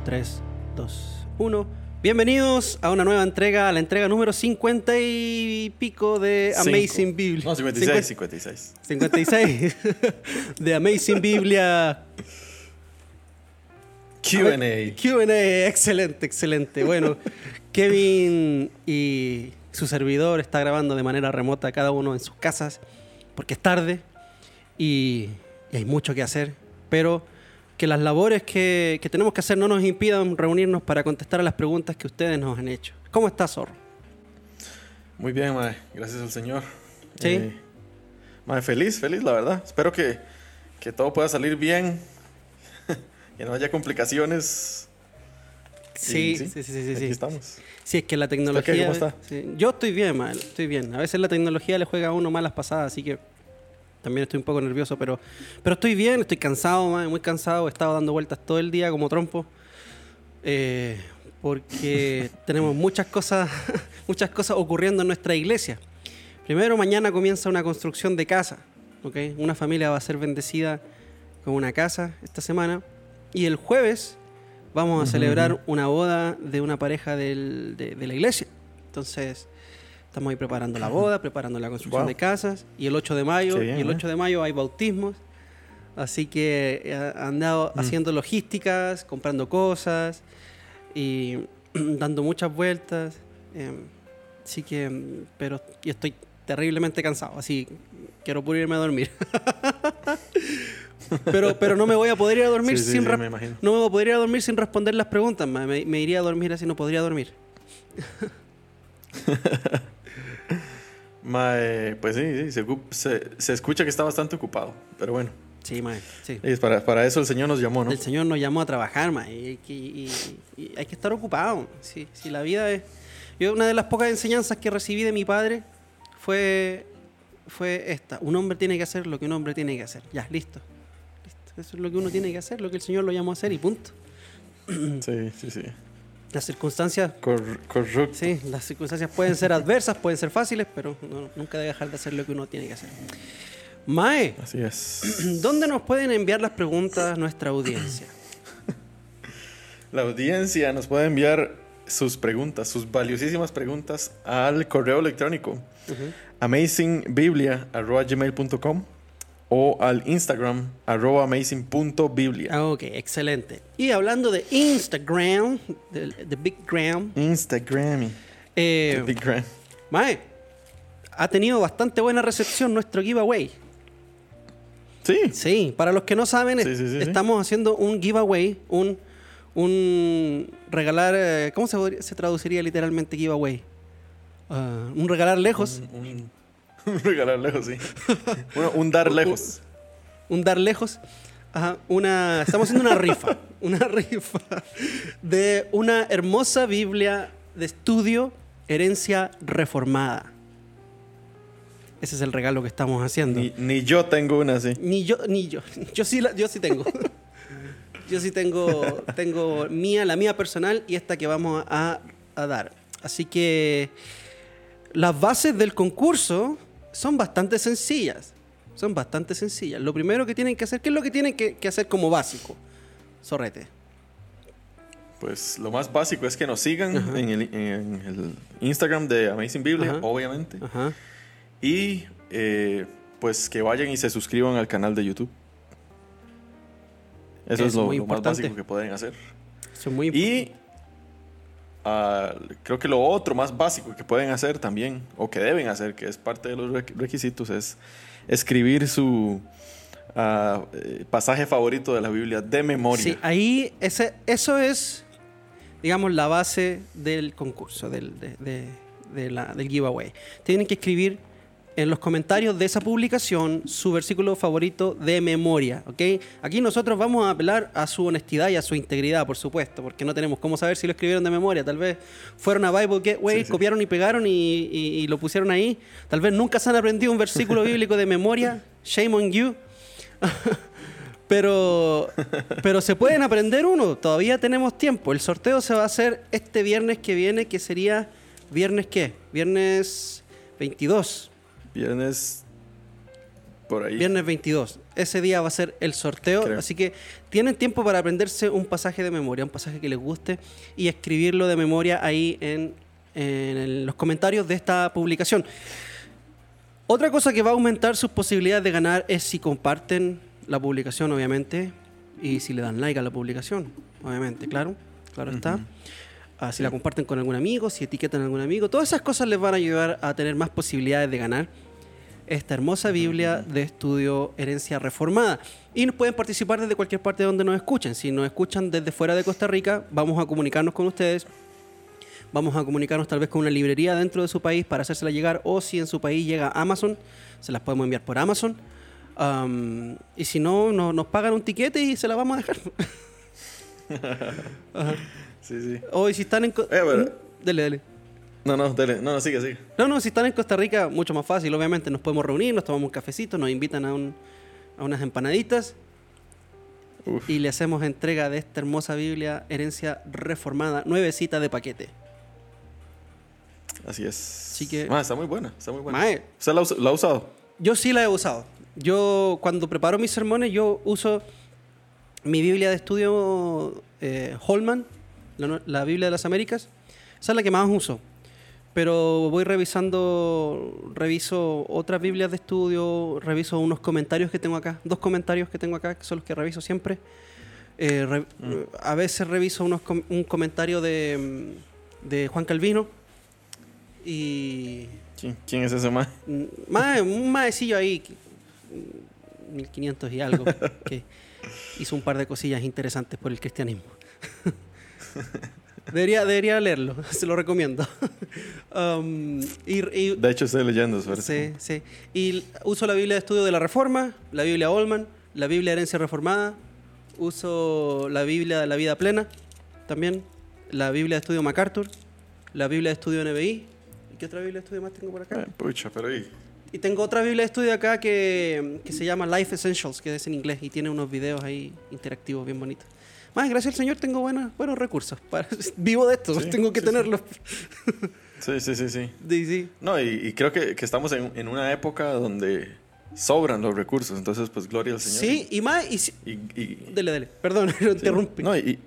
5, 4, 3, 2, 1. Bienvenidos a una nueva entrega, a la entrega número 50 y pico de Cinco. Amazing Biblia. No, 56, 56. 56 de Amazing Biblia Q&A. QA, excelente, excelente. Bueno, Kevin y su servidor está grabando de manera remota cada uno en sus casas porque es tarde y, y hay mucho que hacer, pero que las labores que, que tenemos que hacer no nos impidan reunirnos para contestar a las preguntas que ustedes nos han hecho. ¿Cómo estás, Zorro? Muy bien, mae. Gracias al Señor. Sí. Eh, mae, feliz, feliz, la verdad. Espero que, que todo pueda salir bien. que no haya complicaciones. Sí, sí, sí, sí, sí, Aquí sí. estamos. Sí, es que la tecnología... qué? ¿Cómo está? sí. Yo estoy bien, mal, estoy bien. A veces la tecnología le juega a uno malas pasadas, así que también estoy un poco nervioso, pero, pero estoy bien, estoy cansado, muy cansado. He estado dando vueltas todo el día como trompo. eh, porque tenemos muchas cosas, muchas cosas ocurriendo en nuestra iglesia. Primero, mañana comienza una construcción de casa. ¿ok? Una familia va a ser bendecida con una casa esta semana. Y el jueves vamos a celebrar una boda de una pareja del- de, de la iglesia. Entonces, estamos ahí preparando la boda, preparando la construcción Wow. de casas. Y el 8 de mayo, Qué bien, y el ¿eh? 8 de mayo hay bautismos. Así que eh, han andado Mm. haciendo logísticas, comprando cosas y dando muchas vueltas. eh, así que, mm, pero y estoy terriblemente cansado, así quiero puro irme a dormir. pero, pero no me voy a poder ir a dormir Sí, sin sí, me no me voy a poder ir a dormir sin responder las preguntas. Me, me iría a dormir así, no podría dormir. Mae, pues sí, sí se, ocup- se, se escucha que está bastante ocupado. Pero bueno, Sí, mae, sí. es para, para eso el Señor nos llamó, ¿no? El Señor nos llamó a trabajar, ma, y, y- y- y hay que estar ocupado. Sí, sí, la vida es... Yo, una de las pocas enseñanzas que recibí de mi padre fue, fue esta. Un hombre tiene que hacer lo que un hombre tiene que hacer. Ya, listo. listo. Eso es lo que uno tiene que hacer, lo que el Señor lo llamó a hacer y punto. Sí, sí, sí. Las circunstancias... Cor-. Sí, las circunstancias pueden ser adversas, pueden ser fáciles, pero no- nunca debe dejar de hacer lo que uno tiene que hacer. Mae, Así es. ¿dónde nos pueden enviar las preguntas nuestra audiencia? La audiencia nos puede enviar sus preguntas, sus valiosísimas preguntas al correo electrónico Ujú. amazingbiblia.gmail.com o al Instagram arroba amazing.biblia. Ah, Ok, excelente. Y hablando de Instagram, de, de Big Gram, Instagram. eh, Big Gram. Mae, ha tenido bastante buena recepción nuestro giveaway. Sí. Sí, para los que no saben, Sí, sí, sí, sí. estamos haciendo un giveaway, un, un regalar, eh, ¿cómo se, podría- se traduciría literalmente giveaway? Ah, un regalar lejos, Un, un- un regalar lejos, sí. Bueno, un dar lejos. un dar lejos. Ajá, una, estamos haciendo una rifa, una rifa de una hermosa Biblia de estudio, herencia reformada. Ese es el regalo que estamos haciendo. Ni, ni yo tengo una así. Ni yo, ni yo. Yo sí, la- yo sí tengo. yo sí tengo, tengo mía, la mía personal y esta que vamos a, a dar. Así que las bases del concurso son bastante sencillas. Son bastante sencillas. Lo primero que tienen que hacer, ¿qué es lo que tienen que, que hacer como básico? Sorrete. Pues lo más básico es que nos sigan en el, en el Instagram de Amazing Biblia, Ajá. obviamente. Ajá. Y eh, pues que vayan y se suscriban al canal de YouTube. Eso Es es, lo, más básico que pueden hacer. Eso es muy importante. Y creo que lo otro más básico que pueden hacer también, o que deben hacer, que es parte de los requ- requisitos, es escribir su ah, eh, pasaje favorito de la Biblia de memoria. Sí, ahí ese, eso es, digamos, la base del concurso, del, del giveaway. Tienen que escribir en los comentarios de esa publicación su versículo favorito de memoria, ¿ok? Aquí nosotros vamos a apelar a su honestidad y a su integridad, por supuesto, porque no tenemos cómo saber si lo escribieron de memoria. Tal vez fueron a Bible Gateway, Sí, sí. copiaron y pegaron y, y- y lo pusieron ahí. Tal vez nunca se han aprendido un versículo bíblico de memoria. Shame on you. Pero, pero se pueden aprender uno, todavía tenemos tiempo. El sorteo se va a hacer este viernes que viene, que sería viernes qué? Viernes 22. Viernes por ahí. Viernes 22. ese día va a ser el sorteo. Creo. Así que tienen tiempo para aprenderse un pasaje de memoria, un pasaje que les guste y escribirlo de memoria ahí en, en los comentarios de esta publicación. Otra cosa que va a aumentar sus posibilidades de ganar es si comparten la publicación, obviamente, y si le dan like a la publicación, obviamente, claro, claro está. Ah, si la comparten con algún amigo, si etiquetan a algún amigo, todas esas cosas les van a ayudar a tener más posibilidades de ganar esta hermosa Biblia de estudio Herencia Reformada. Y nos pueden participar desde cualquier parte de donde nos escuchen. Si nos escuchan desde fuera de Costa Rica, vamos a comunicarnos con ustedes. Vamos a comunicarnos tal vez con una librería dentro de su país para hacérsela llegar. O si en su país llega Amazon, se las podemos enviar por Amazon. Am, y si no, no- nos pagan un tiquete y se la vamos a dejar. Sí, sí. O y si están en... co- Eh, pero- Dele, dele. No, no, dale. No, no, sigue, sigue. No, no, si están en Costa Rica, mucho más fácil. Obviamente nos podemos reunir, nos tomamos un cafecito, nos invitan a, un- a unas empanaditas Uf. y le hacemos entrega de esta hermosa Biblia, herencia reformada, nuevecita de paquete. Así es. Así que- está muy buena, está muy buena. Mae, ¿Usted la ha usado? yo sí la he usado. Yo cuando preparo mis sermones, yo uso mi Biblia de estudio eh, Holman, la, la Biblia de las Américas. Esa es la que más uso. Pero voy revisando, reviso otras Biblias de estudio, reviso unos comentarios que tengo acá, dos comentarios que tengo acá, que son los que reviso siempre. Eh, re- A veces reviso unos un comentario de, mm, de Juan Calvino y ¿Quién, quién es ese mae? Mm, Mae, un maecillo ahí, que- mm, 1500 y algo, que hizo un par de cosillas interesantes por el cristianismo. debería, debería leerlo, se lo recomiendo. Um, y, y- De hecho, estoy leyendo sí, sí. Y uso la Biblia de estudio de la Reforma, la Biblia Olman, la Biblia Herencia Reformada, uso la Biblia de la Vida Plena, también la Biblia de estudio MacArthur, la Biblia de estudio NBI. ¿Y qué otra Biblia de estudio más tengo por acá? Eh, pucha, pero ahí. Y tengo otra Biblia de estudio acá que, que se llama Life Essentials, que es en inglés y tiene unos videos ahí interactivos bien bonitos. Más, gracias al Señor tengo buenos, buenos recursos. Para, vivo de esto, Sí, tengo que sí, tenerlos. Sí, sí, sí, sí. No, y, y creo que, que estamos en, en una época donde sobran los recursos. Entonces, pues, gloria al Señor. Sí, y más, y si- Y, y- Dele, dele. Perdón, lo interrumpí. no, y,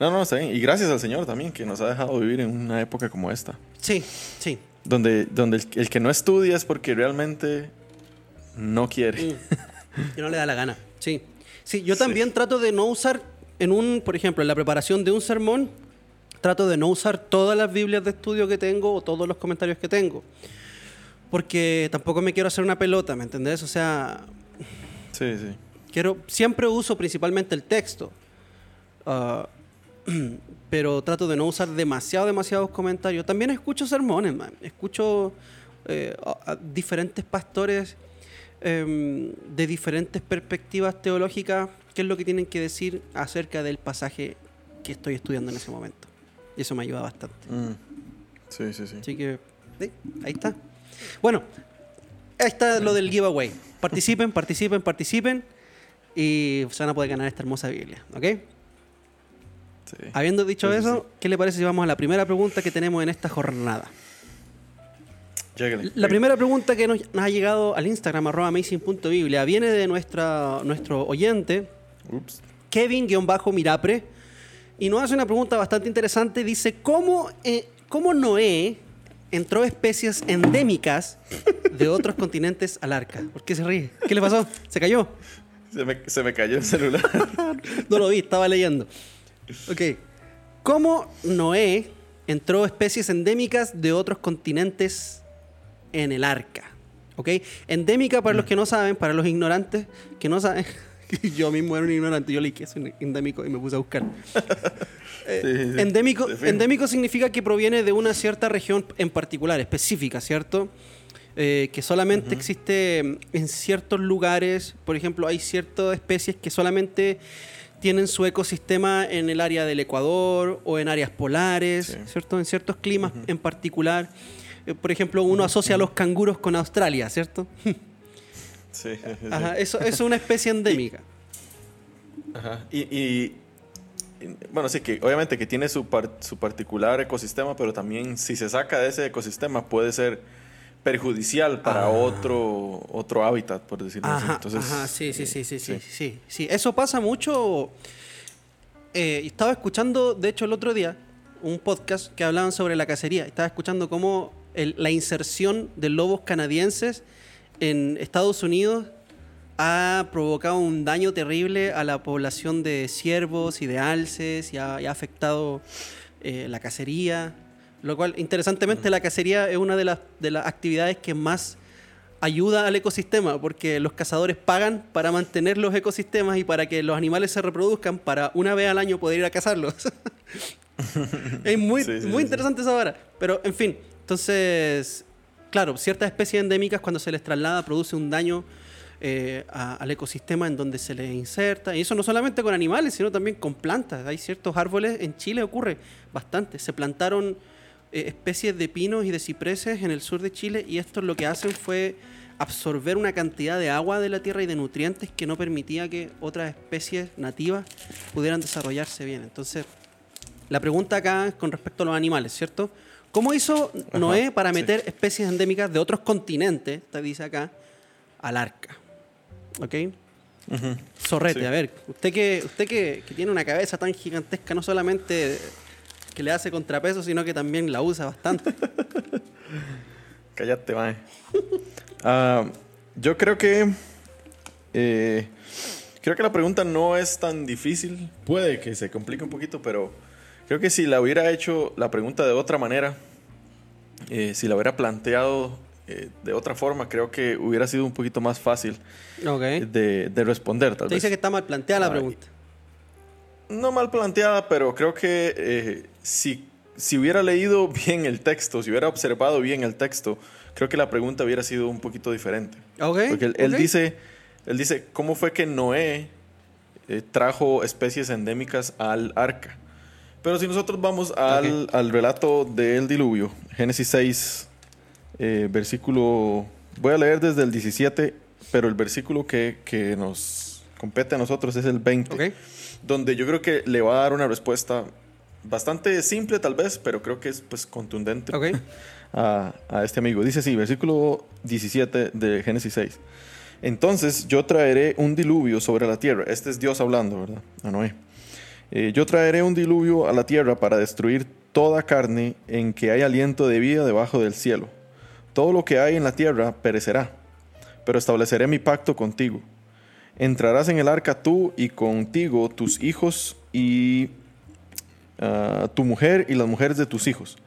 no, no, está bien. Y gracias al Señor también, que nos ha dejado vivir en una época como esta. Sí, sí. Donde, donde el, el que no estudia es porque realmente no quiere. Que no le da la gana. Sí. Sí, yo Sí. también trato de no usar en un, por ejemplo, en la preparación de un sermón, trato de no usar todas las Biblias de estudio que tengo o todos los comentarios que tengo. Porque tampoco me quiero hacer una pelota, ¿me entendés? O sea, Sí, sí. quiero siempre uso principalmente el texto. Ah, pero trato de no usar demasiado, demasiados comentarios. También escucho sermones, man. Escucho eh, a, diferentes pastores em, de diferentes perspectivas teológicas, qué es lo que tienen que decir acerca del pasaje que estoy estudiando en ese momento. Y eso me ayuda bastante. Mm. Sí, sí, sí. Así que, sí, ahí está. Bueno, ahí está lo del giveaway. Participen, participen, participen y se van a poder ganar esta hermosa Biblia, ¿ok? sí. Habiendo dicho Sí, eso, ¿qué le parece si vamos a la primera pregunta que tenemos en esta jornada? La primera pregunta que nos, ha llegado al Instagram, arroba amazing.biblia, viene de nuestra, nuestro oyente. Kevin-Mirapre, y nos hace una pregunta bastante interesante. Dice, ¿cómo, eh, cómo Noé entró especies endémicas de otros continentes al arca? ¿Por qué se ríe? ¿Qué le pasó? ¿Se cayó? Se me, se me cayó el celular. No lo vi, estaba leyendo. Ok. ¿Cómo Noé entró especies endémicas de otros continentes en el arca? ¿Ok? Endémica, para los que no saben, para los ignorantes que no saben, yo mismo era un ignorante, yo leí que es endémico y me puse a buscar. Eh, Sí, sí. endémico, endémico significa que proviene de una cierta región en particular, específica, ¿cierto? Eh, que solamente existe en ciertos lugares, por ejemplo, hay ciertas especies que solamente tienen su ecosistema en el área del Ecuador o en áreas polares, Sí. ¿cierto? En ciertos climas en particular. Eh, por ejemplo, uno asocia a los canguros con Australia, ¿cierto? Sí, sí, sí, sí. Ajá, eso, eso es una especie endémica. Ajá. Y, y- y, bueno, sí, que obviamente que tiene su, par- su particular ecosistema, pero también si se saca de ese ecosistema puede ser perjudicial para Ah. otro, otro hábitat, por decirlo así. Ajá, Entonces, ajá, sí, sí, sí, sí, sí, sí. sí, sí. Eso pasa mucho. Eh, estaba escuchando, de hecho, el otro día, un podcast que hablaban sobre la cacería. Estaba escuchando cómo el- la inserción de lobos canadienses en Estados Unidos ha provocado un daño terrible a la población de ciervos y de alces y ha, y ha afectado eh, la cacería. Lo cual, interesantemente, la cacería es una de las, de las actividades que más ayuda al ecosistema, porque los cazadores pagan para mantener los ecosistemas y para que los animales se reproduzcan, para una vez al año poder ir a cazarlos. es muy, Sí, sí, muy sí, interesante esa vara. Pero, en fin, entonces, claro, ciertas especies endémicas cuando se les traslada produce un daño eh, a- al ecosistema en donde se les inserta. Y eso no solamente con animales, sino también con plantas. Hay ciertos árboles, en Chile ocurre bastante. Se plantaron eh, especies de pinos y de cipreses en el sur de Chile y esto lo que hacen fue absorber una cantidad de agua de la tierra y de nutrientes que no permitía que otras especies nativas pudieran desarrollarse bien. Entonces, la pregunta acá es con respecto a los animales, ¿cierto? ¿Cómo hizo Noé para sí. meter especies endémicas de otros continentes, te dice acá, al arca? ¿Ok? Sí. a ver, usted que usted que, que tiene una cabeza tan gigantesca, no solamente que le hace contrapeso, sino que también la usa bastante. Cállate, mae. Ah, yo creo que. eh, creo que la pregunta no es tan difícil. Puede que se complique un poquito, pero creo que si la hubiera hecho la pregunta de otra manera, eh, si la hubiera planteado eh, de otra forma, creo que hubiera sido un poquito más fácil de, de responder, tal vez. dice que está mal planteada la Ay. pregunta. No mal planteada, pero creo que eh, si, si hubiera leído bien el texto, si hubiera observado bien el texto, creo que la pregunta hubiera sido un poquito diferente. Ok. Porque él, dice, él dice, ¿cómo fue que Noé trajo especies endémicas al arca? Pero si nosotros vamos al, al relato del diluvio, Génesis 6, eh, versículo, voy a leer desde el 17, pero el versículo que, que nos compete a nosotros es el 20 Ok. donde yo creo que le va a dar una respuesta bastante simple tal vez, pero creo que es pues contundente a, a este amigo. Dice así, versículo 17 de Génesis 6. Entonces yo traeré un diluvio sobre la tierra. Este es Dios hablando, ¿verdad? A Noé. Eh, yo traeré un diluvio a la tierra para destruir toda carne en que hay aliento de vida debajo del cielo. Todo lo que hay en la tierra perecerá, pero estableceré mi pacto contigo. Entrarás en el arca tú y contigo tus hijos y ah, tu mujer y las mujeres de tus hijos.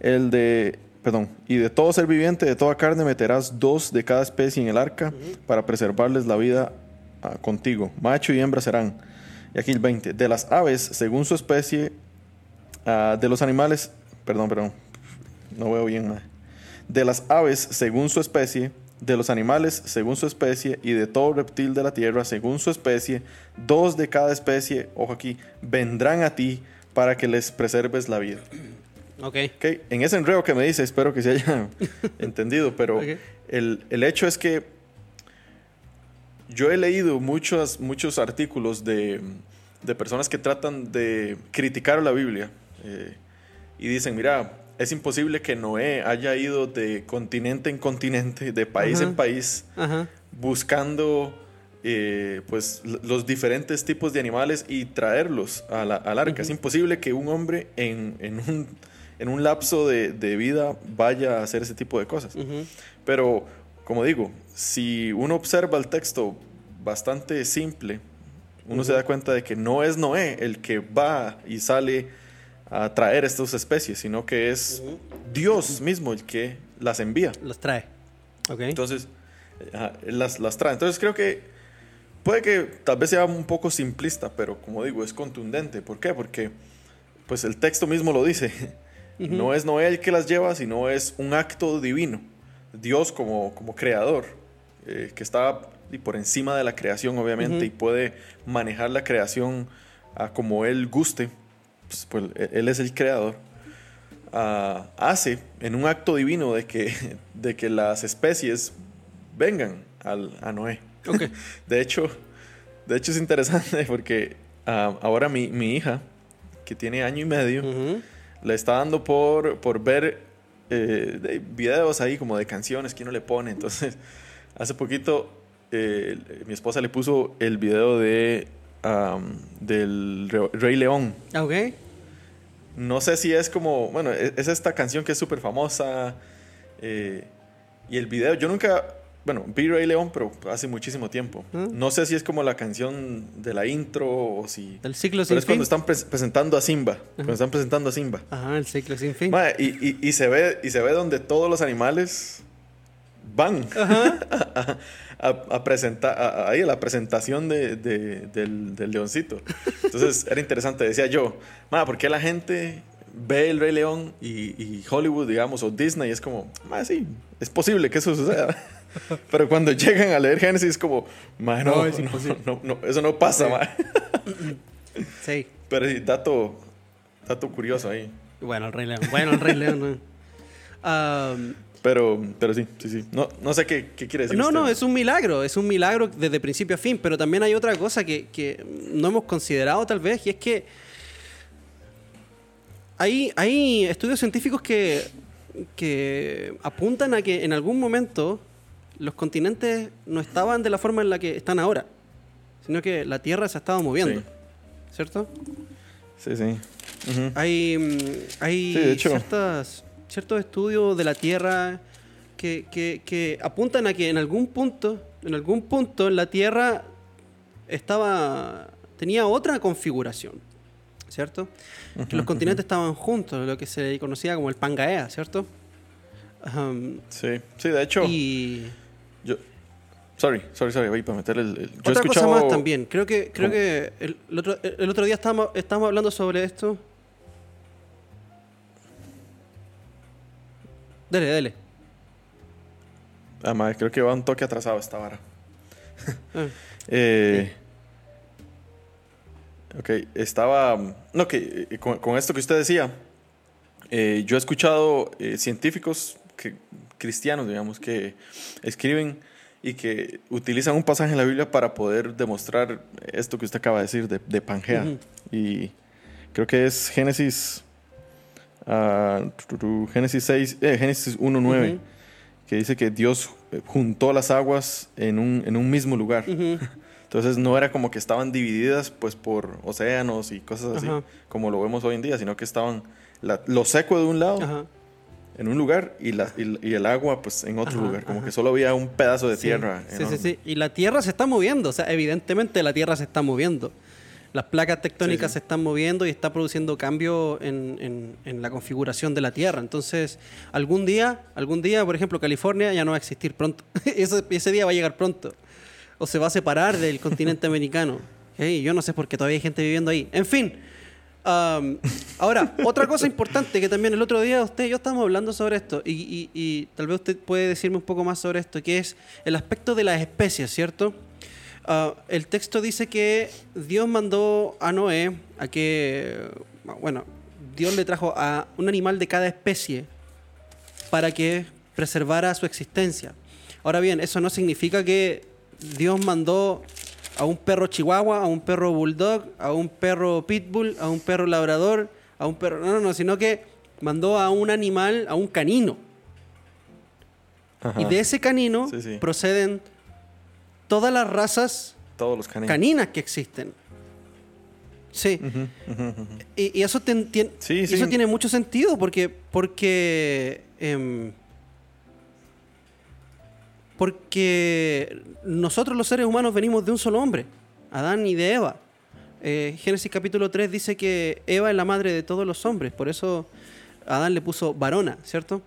El de, perdón, y de todo ser viviente, de toda carne, meterás dos de cada especie en el arca para preservarles la vida ah, contigo. Macho y hembra serán. Y aquí el 20. De las aves, según su especie, ah, de los animales, perdón, perdón, no veo bien. ma. De las aves, según su especie, de los animales, según su especie, y de todo reptil de la tierra, según su especie, dos de cada especie, ojo aquí, vendrán a ti para que les preserves la vida. Ok. Ok, En ese enredo que me dice, espero que se haya entendido, pero el, el hecho es que yo he leído muchos, muchos artículos de, de personas que tratan de criticar la Biblia eh, y dicen, mira, es imposible que Noé haya ido de continente en continente, de país Ajá. en país, Ajá. buscando eh, pues los diferentes tipos de animales y traerlos a la- al arca. Es imposible que un hombre en, en un, en un lapso de, de vida vaya a hacer ese tipo de cosas. Pero, como digo, si uno observa el texto bastante simple, uno se da cuenta de que no es Noé el que va y sale a traer estas especies, sino que es Dios mismo el que las envía. Los trae. Entonces, él las, las trae. Entonces creo que puede que tal vez sea un poco simplista, pero como digo, es contundente. ¿Por qué? Porque pues el texto mismo lo dice. No es Noé el que las lleva, sino es un acto divino. Dios como, como creador, eh, que está y por encima de la creación, obviamente, y puede manejar la creación ah, como él guste. Pues, pues, él- él es el creador. ah, hace en un acto divino de que, de que las especies vengan al, a Noé. De hecho, de hecho es interesante porque ah, ahora mi, mi hija, que tiene año y medio, le está dando por, por ver eh, de videos ahí como de canciones que uno le pone. Entonces, hace poquito eh, mi esposa le puso el video de am, del Re- Rey León. Ah, Ok. No sé si es como, bueno, e- es esta canción que es súper famosa. eh, y el video, yo nunca, bueno, vi Rey León, pero hace muchísimo tiempo. No sé si es como la canción de la intro o si... El ciclo Pero sin es fin. cuando están pres- presentando a Simba. Cuando están presentando a Simba. Ajá, el ciclo sin fin. Y, y- y se ve, y se ve donde todos los animales van a, a, a presentar, a- a- la presentación de- de- del, del leoncito. Entonces era interesante, decía yo, "Ma, ¿por qué la gente ve el Rey León y, y Hollywood, digamos, o Disney? Es como, "Ma, sí, es posible que eso suceda. Pero cuando llegan a leer Génesis es como, "Ma, no, No, es no, no, eso no pasa, ma". Sí. Pero sí, dato, dato curioso ahí. Bueno, el Rey León. Bueno, el Rey León. Am, Pero, pero sí, sí, sí. No, no sé qué, qué quiere decir. no, usted. no, es un milagro. Es un milagro desde principio a fin. Pero también hay otra cosa que, que no hemos considerado tal vez. Y es que hay, hay estudios científicos que, que apuntan a que en algún momento los continentes no estaban de la forma en la que están ahora. Sino que la Tierra se ha estado moviendo. Sí. ¿Cierto? Sí, sí. Hay, mm, hay Sí, de hecho. ciertas- ciertos estudios de la Tierra que, que- que apuntan a que en algún punto, en algún punto la Tierra estaba tenía otra configuración, ¿cierto? Que los continentes estaban juntos, lo que se conocía como el Pangaea, ¿cierto? Sí, sí, de hecho, y. Sorry, sorry, sorry, voy para meter el... el- yo otra cosa escuchado... más también. Creo que creo ¿Cómo? que el, el otro, el otro día estábamos, estábamos hablando sobre esto. Dele, dele. Ah, madre, creo que va un toque atrasado esta vara. Ah. Eh, Ok, estaba... No, que eh, con, con esto que usted decía, eh, yo he escuchado eh, científicos que, cristianos, digamos, que escriben y que utilizan un pasaje en la Biblia para poder demostrar esto que usted acaba de decir de, de Pangea. Ujú. Y creo que es Génesis... tu, Génesis 6, eh, Génesis 1.9, Ujú. que dice que Dios eh, juntó las aguas en un, en un mismo lugar. Ujú. Entonces no era como que estaban divididas pues por océanos y cosas así, como lo vemos hoy en día, sino que estaban la- lo seco de un lado. En un lugar y, la- y, y el agua pues en otro Ajá, lugar, como ajá. que solo había un pedazo de Sí, tierra. Sí, sí, enorme. sí. Y la Tierra se está moviendo. O sea, evidentemente la Tierra se está moviendo. Las placas tectónicas Sí, sí. se están moviendo y está produciendo cambio en, en- en la configuración de la Tierra. Entonces, algún día, algún día, por ejemplo, California ya no va a existir pronto. ese, ese día va a llegar pronto. O se va a separar del continente americano. ¿ok? Yo no sé por qué todavía hay gente viviendo ahí. En fin. Ahora, otra cosa importante que también el otro día usted y yo estábamos hablando sobre esto, y tal vez usted puede decirme un poco más sobre esto, que es el aspecto de las especies, ¿cierto? Ah, el texto dice que Dios mandó a Noé a que, bueno, Dios le trajo a un animal de cada especie para que preservara su existencia. Ahora bien, eso no significa que Dios mandó a un perro chihuahua, a un perro bulldog, a un perro pitbull, a un perro labrador, a un perro... No, no, no, sino que mandó a un animal, a un canino. Ajá. Y de ese canino Sí, sí. proceden todas las razas Todos los caninos. caninas que existen. Sí. Y, y eso, ten- tien- Sí, y sí. eso tiene mucho sentido porque, porque, em, porque nosotros los seres humanos venimos de un solo hombre, Adán y de Eva. Eh, Génesis capítulo 3 dice que Eva es la madre de todos los hombres, por eso Adán le puso varona, ¿cierto?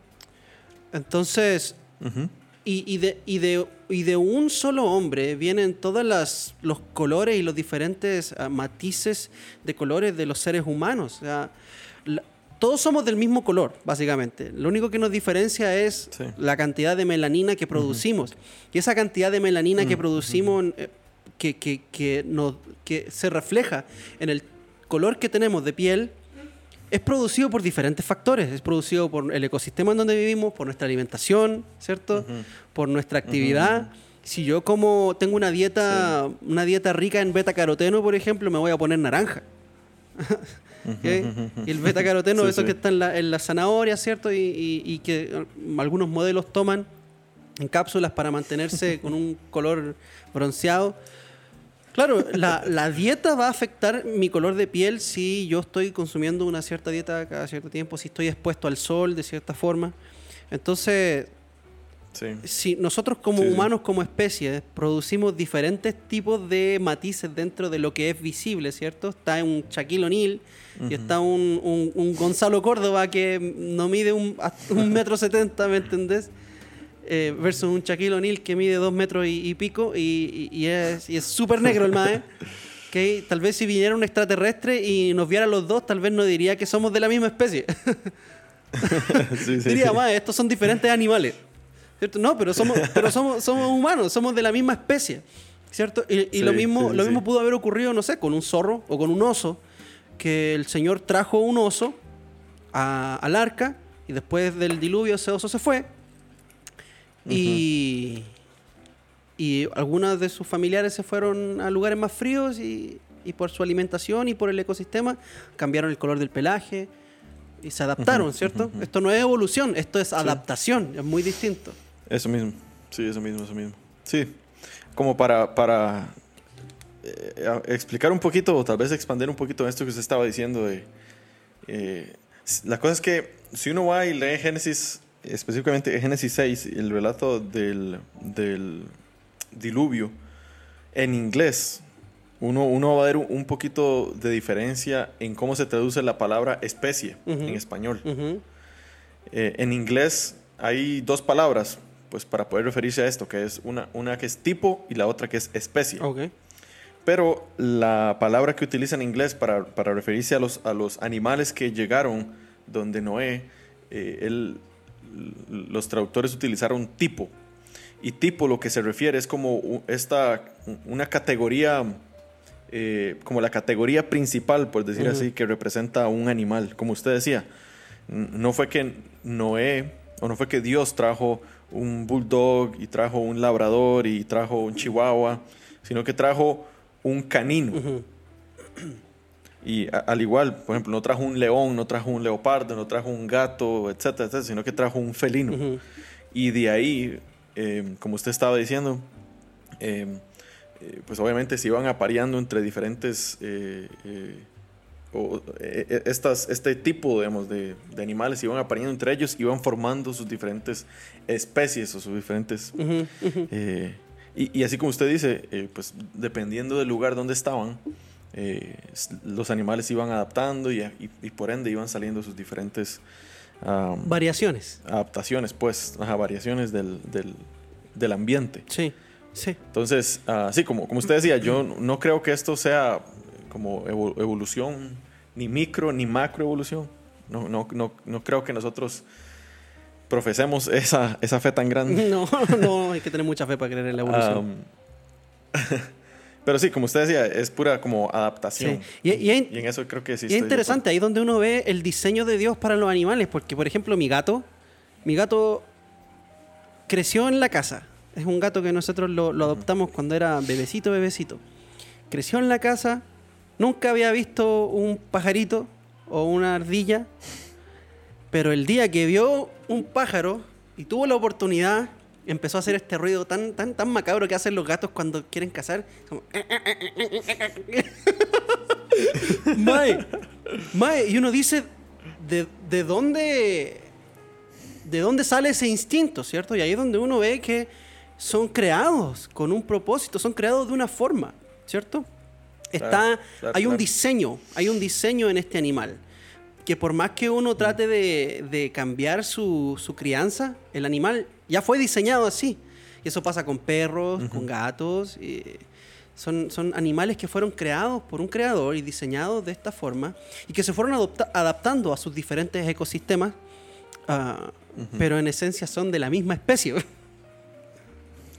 Entonces, Ujú. y, y de, y, de, y de un solo hombre vienen todos los colores y los diferentes ah, matices de colores de los seres humanos. O sea, la- todos somos del mismo color, básicamente. Lo único que nos diferencia es Sí. la cantidad de melanina que producimos. Y esa cantidad de melanina que producimos, eh, que, que, que, nos- que se refleja en el color que tenemos de piel, es producido por diferentes factores. Es producido por el ecosistema en donde vivimos, por nuestra alimentación, ¿cierto? Por nuestra actividad. Si yo como tengo una dieta, una dieta rica en beta caroteno, por ejemplo, me voy a poner naranja. Y el beta caroteno, eso que está en la, en la, zanahoria, ¿cierto? Y, y, que um, algunos modelos toman en cápsulas para mantenerse con un color bronceado. Claro, la, la, dieta va a afectar mi color de piel si yo estoy consumiendo una cierta dieta cada cierto tiempo, si estoy expuesto al sol de cierta forma. Entonces, si nosotros como humanos, como especie, producimos diferentes tipos de matices dentro de lo que es visible, ¿cierto? Está un Shaquille O'Neal y está un, un, Gonzalo Córdoba que no mide un, un metro setenta, ¿me entendés? Eh, versus un Shaquille O'Neal que mide dos metros y, pico y, y, es súper negro el mae. que tal vez si viniera un extraterrestre y nos viera los dos, tal vez no diría que somos de la misma especie. Diría, más, estos son diferentes animales. ¿Cierto? No, pero somos, pero somos, somos humanos, somos de la misma especie. ¿Cierto? Y, lo mismo, lo mismo pudo haber ocurrido, no sé, con un zorro o con un oso, que el Señor trajo un oso al arca y después del diluvio ese oso se fue. Y, y algunos de sus familiares se fueron a lugares más fríos y, y por su alimentación y por el ecosistema cambiaron el color del pelaje, y se adaptaron, ¿cierto? Esto no es evolución, esto es adaptación, es muy distinto. Eso mismo, sí, eso mismo, eso mismo. Sí, como para, para eh, explicar un poquito, o tal vez expandir un poquito esto que usted estaba diciendo de... Eh, la cosa es que si uno va y lee Génesis, específicamente Génesis 6, el relato del, del diluvio, en inglés, uno, uno va a ver un poquito de diferencia en cómo se traduce la palabra especie en español. Eh, en inglés hay dos palabras pues, para poder referirse a esto, que es una, una que es tipo y la otra que es especie. Pero la palabra que utiliza en inglés para, para, referirse a los, a los animales que llegaron donde Noé, eh, los traductores utilizaron tipo. Y tipo lo que se refiere es como esta, una categoría eh, como la categoría principal, por decir así, que representa a un animal. Como usted decía, no fue que Noé, o no fue que Dios trajo un bulldog y trajo un labrador y trajo un chihuahua, sino que trajo un canino. Y al igual, por ejemplo, no trajo un león, no trajo un leopardo, no trajo un gato, etcétera, etcétera sino que trajo un felino. Y de ahí, eh, como usted estaba diciendo, eh, eh, pues obviamente se iban apareando entre diferentes, eh, eh, estas, este tipo digamos, de, de, animales iban apareando entre ellos, iban formando sus diferentes especies o sus diferentes... y, y, así como usted dice, pues dependiendo del lugar donde estaban, los animales iban adaptando y, y, por ende iban saliendo sus diferentes... variaciones. Adaptaciones, pues, variaciones del, del, del ambiente. Sí. Sí. Entonces, así como, como usted decía, yo no creo que esto sea como evolución, ni micro ni macro evolución. No, no, no, no creo que nosotros profesemos esa, esa fe tan grande. No, no, hay que tener mucha fe para creer en la evolución. pero sí, como usted decía, es pura como adaptación. Y, en eso creo que sí. Y es interesante, ahí donde uno ve el diseño de Dios para los animales, porque por ejemplo mi gato, mi gato creció en la casa es un gato que nosotros lo, adoptamos cuando era bebecito, bebecito. Creció en la casa, nunca había visto un pajarito o una ardilla, pero el día que vio un pájaro y tuvo la oportunidad, empezó a hacer este ruido tan, tan, tan macabro que hacen los gatos cuando quieren cazar. Como... mae, y uno dice, ¿de, ¿de dónde de dónde sale ese instinto, ¿cierto? Y ahí es donde uno ve que son creados con un propósito, son creados de una forma, ¿cierto? Está, hay un diseño, hay un diseño en este animal. Que por más que uno trate de, cambiar su, crianza, el animal ya fue diseñado así. Y eso pasa con perros, con gatos. son, son animales que fueron creados por un creador y diseñados de esta forma. Y que se fueron adaptando a sus diferentes ecosistemas. Ah, pero en esencia son de la misma especie.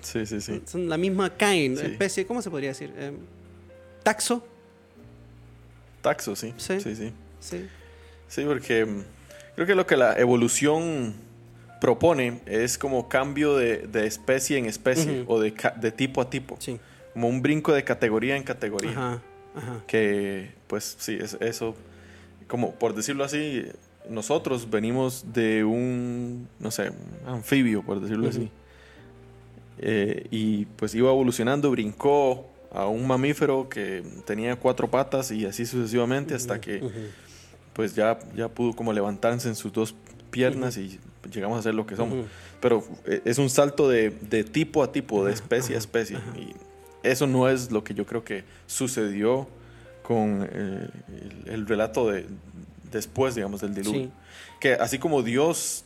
Sí, sí, sí. Son la misma kind, especie, ¿cómo se podría decir? Em, taxo. Taxo, sí. Sí, sí. Sí, porque em, creo que lo que la evolución propone es como cambio de, especie en especie o de, tipo a tipo. Sí. Como un brinco de categoría en categoría. Ajá, ajá. Que, pues sí, es, eso como por decirlo así, nosotros venimos de un, no sé, anfibio, por decirlo así. Eh, y pues iba evolucionando, brincó a un mamífero que tenía cuatro patas y así sucesivamente hasta que pues ya, ya pudo como levantarse en sus dos piernas y llegamos a ser lo que somos. Pero eh, es un salto de, de, tipo a tipo, de especie a especie. Y eso no es lo que yo creo que sucedió con eh, el, relato de después, digamos, del diluvio. Que así como Dios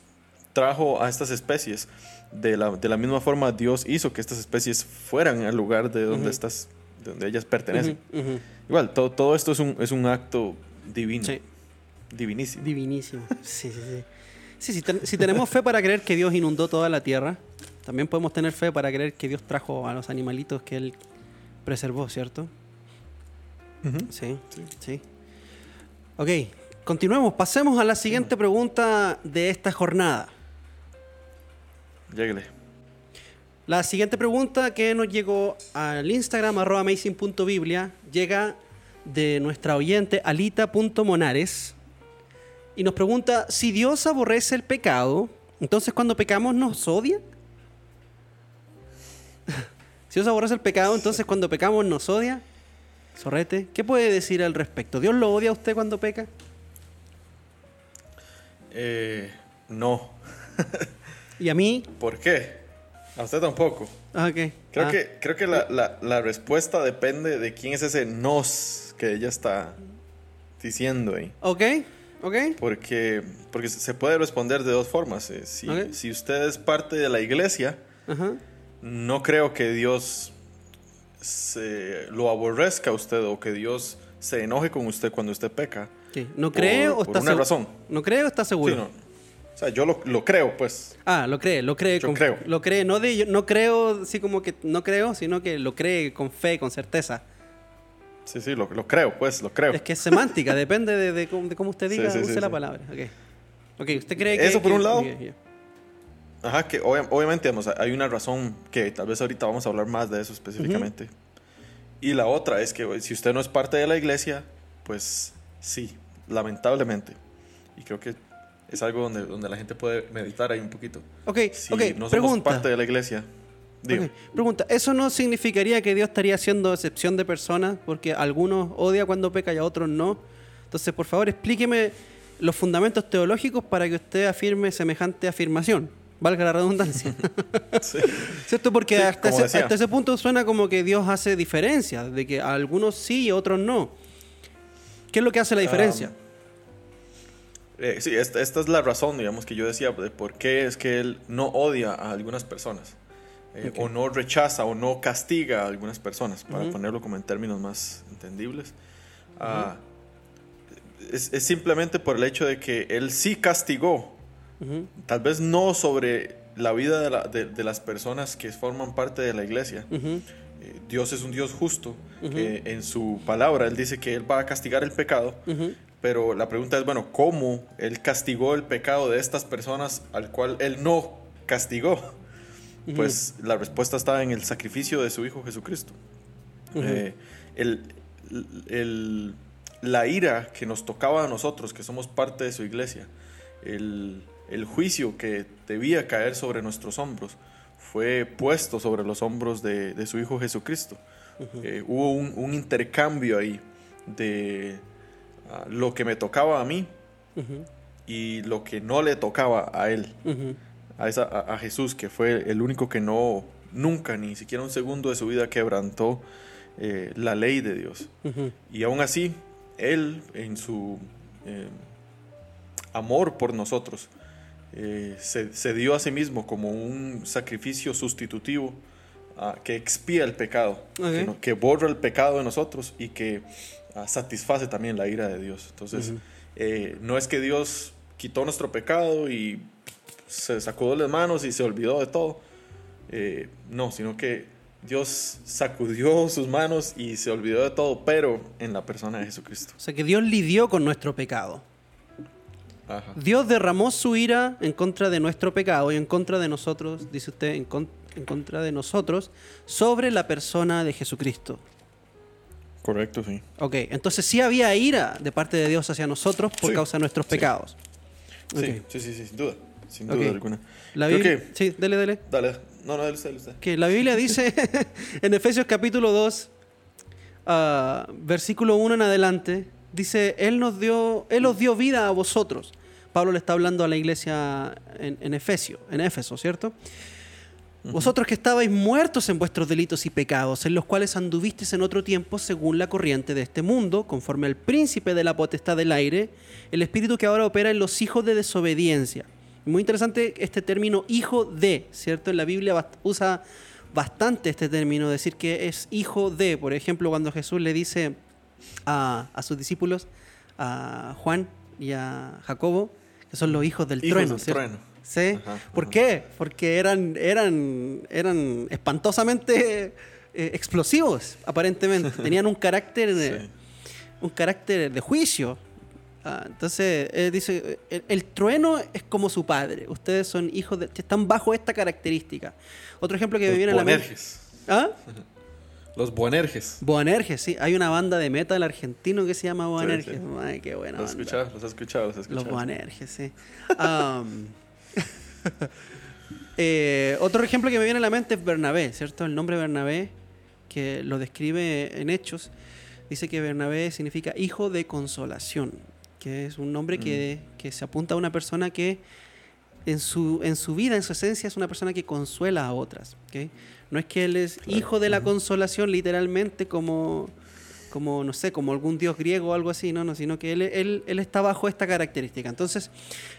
trajo a estas especies, de la, de la, misma forma Dios hizo que estas especies fueran al lugar de donde, estas, donde ellas pertenecen. Igual, todo, todo esto es un, es un acto divino. Divinísimo. Divinísimo. Sí, sí, sí. Sí, si, si, tenemos fe para creer que Dios inundó toda la tierra, también podemos tener fe para creer que Dios trajo a los animalitos que Él preservó, ¿cierto? sí, sí, sí. Ok, continuemos. Pasemos a la siguiente pregunta de esta jornada. Lléguele. La siguiente pregunta que nos llegó al Instagram, arroba amazing.biblia, llega de nuestra oyente alita.monares y nos pregunta, si Dios aborrece el pecado, entonces cuando pecamos nos odia. si Dios aborrece el pecado, entonces cuando pecamos nos odia. Sorrete, ¿qué puede decir al respecto? ¿Dios lo odia a usted cuando peca? Eh, no. ¿Y a mí? ¿Por qué? A usted tampoco. Ah, ok. Creo Ah. que, creo que la, la- la respuesta depende de quién es ese nos que ella está diciendo ahí. Ok, ok. Porque, porque se puede responder de dos formas. eh. Si, si usted es parte de la iglesia, no creo que Dios se lo aborrezca a usted o que Dios se enoje con usted cuando usted peca. ¿Qué? ¿No Por- cree o por está una razón. ¿No cree o está seguro? Sí, no. Sea, yo lo, lo creo, pues. Ah, lo cree, lo cree. Yo con- creo. Lo cree, no de yo, no creo, así como que no creo, sino que lo cree con fe, con certeza. Sí, sí, lo, lo creo, pues, lo creo. Es que es semántica, depende de, de cómo, de cómo usted Sí, diga, sí, sí, use la sí. palabra. Ok. Ok, ¿usted cree que. Eso por que- un lado. ok, ya. Ajá, que obvia- obviamente digamos, hay una razón que tal vez ahorita vamos a hablar más de eso específicamente. Y la otra es que si usted no es parte de la iglesia, pues sí, lamentablemente. Y creo que es algo donde, donde la gente puede meditar ahí un poquito. Ok, Si ok, no somos pregunta. parte de la iglesia, digo, Pregunta, ¿eso no significaría que Dios estaría haciendo excepción de personas? Porque algunos odia cuando peca y a otros no. Entonces, por favor, explíqueme los fundamentos teológicos para que usted afirme semejante afirmación. Valga la redundancia. sí. ¿Cierto? Porque Sí, hasta, ese, decía. hasta ese punto suena como que Dios hace diferencias, de que a algunos sí y a otros no. ¿Qué es lo que hace la diferencia? Eh, sí, esta, esta es la razón, digamos, que yo decía de por qué es que él no odia a algunas personas. eh. O no rechaza o no castiga a algunas personas, para ponerlo como en términos más entendibles. Ah, es, es simplemente por el hecho de que él sí castigó, tal vez no sobre la vida de, la- de- de las personas que forman parte de la iglesia. Eh, Dios es un Dios justo. Que en su palabra, él dice que él va a castigar el pecado. Pero la pregunta es, bueno, ¿cómo él castigó el pecado de estas personas al cual él no castigó? Pues la respuesta está en el sacrificio de su Hijo Jesucristo. Eh, el- el- la ira que nos tocaba a nosotros, que somos parte de su iglesia, el, el juicio que debía caer sobre nuestros hombros, fue puesto sobre los hombros de, de su Hijo Jesucristo. Eh, hubo un, un intercambio ahí de lo que me tocaba a mí y lo que no le tocaba a él, a, esa- a- Jesús, que fue el único que no, nunca, ni siquiera un segundo de su vida quebrantó eh, la ley de Dios. Y aún así, Él, en su eh, amor por nosotros, eh, se dio a sí mismo como un sacrificio sustitutivo que expía el pecado, que, borra el pecado de nosotros y que ah, satisface también la ira de Dios. Entonces, eh, no es que Dios quitó nuestro pecado y se sacudó las manos y se olvidó de todo. Eh, no, sino que Dios sacudió sus manos y se olvidó de todo, pero en la persona de Jesucristo. O sea que Dios lidió con nuestro pecado. Ajá. Dios derramó su ira en contra de nuestro pecado y en contra de nosotros, dice usted, en, con- en contra de nosotros, sobre la persona de Jesucristo. Correcto, sí. Ok, entonces sí había ira de parte de Dios hacia nosotros por Sí, causa de nuestros sí. pecados. Sí, sí, sí, sí, sin duda. Sin duda alguna. La Biblia, que- sí, dele, dele. Dale, no, no, dale usted. Que la Biblia dice en Efesios capítulo 2, ah, versículo 1 en adelante, dice, Él nos dio, Él os dio vida a vosotros. Pablo le está hablando a la iglesia en, en Efesio, en Éfeso, ¿cierto? Vosotros que estabais muertos en vuestros delitos y pecados, en los cuales anduvisteis en otro tiempo según la corriente de este mundo, conforme al príncipe de la potestad del aire, el espíritu que ahora opera en los hijos de desobediencia. Muy interesante este término hijo de, ¿cierto? En la Biblia usa bastante este término, decir que es hijo de. Por ejemplo, cuando Jesús le dice a, a sus discípulos, a Juan y a Jacobo, que son los hijos del Hijos trueno, del ¿cierto? trueno. ¿Sí? Ajá, ¿Por ajá. qué? Porque eran, eran, eran espantosamente eh, explosivos, aparentemente. Tenían un carácter, eh, Sí. un carácter de juicio. Ah, entonces, eh, dice, el, el trueno es como su padre. Ustedes son hijos de... Están bajo esta característica. Otro ejemplo que me viene a la mente... ¿Ah? Los Boanerges. Boanerges, sí. Hay una banda de metal argentino que se llama Boanerges. sí. Ay, qué buena Los has banda. escuchado, los has escuchado, los has Los. Boanerges, sí. Am, eh, otro ejemplo que me viene a la mente es Bernabé, ¿cierto? El nombre Bernabé, que lo describe en Hechos, dice que Bernabé significa hijo de consolación, que es un nombre que, que se apunta a una persona que en su, en su vida, en su esencia, es una persona que consuela a otras. No es que él es hijo de la consolación literalmente como, como, no sé, como algún dios griego o algo así, no, no, sino que él, él, él está bajo esta característica. Entonces,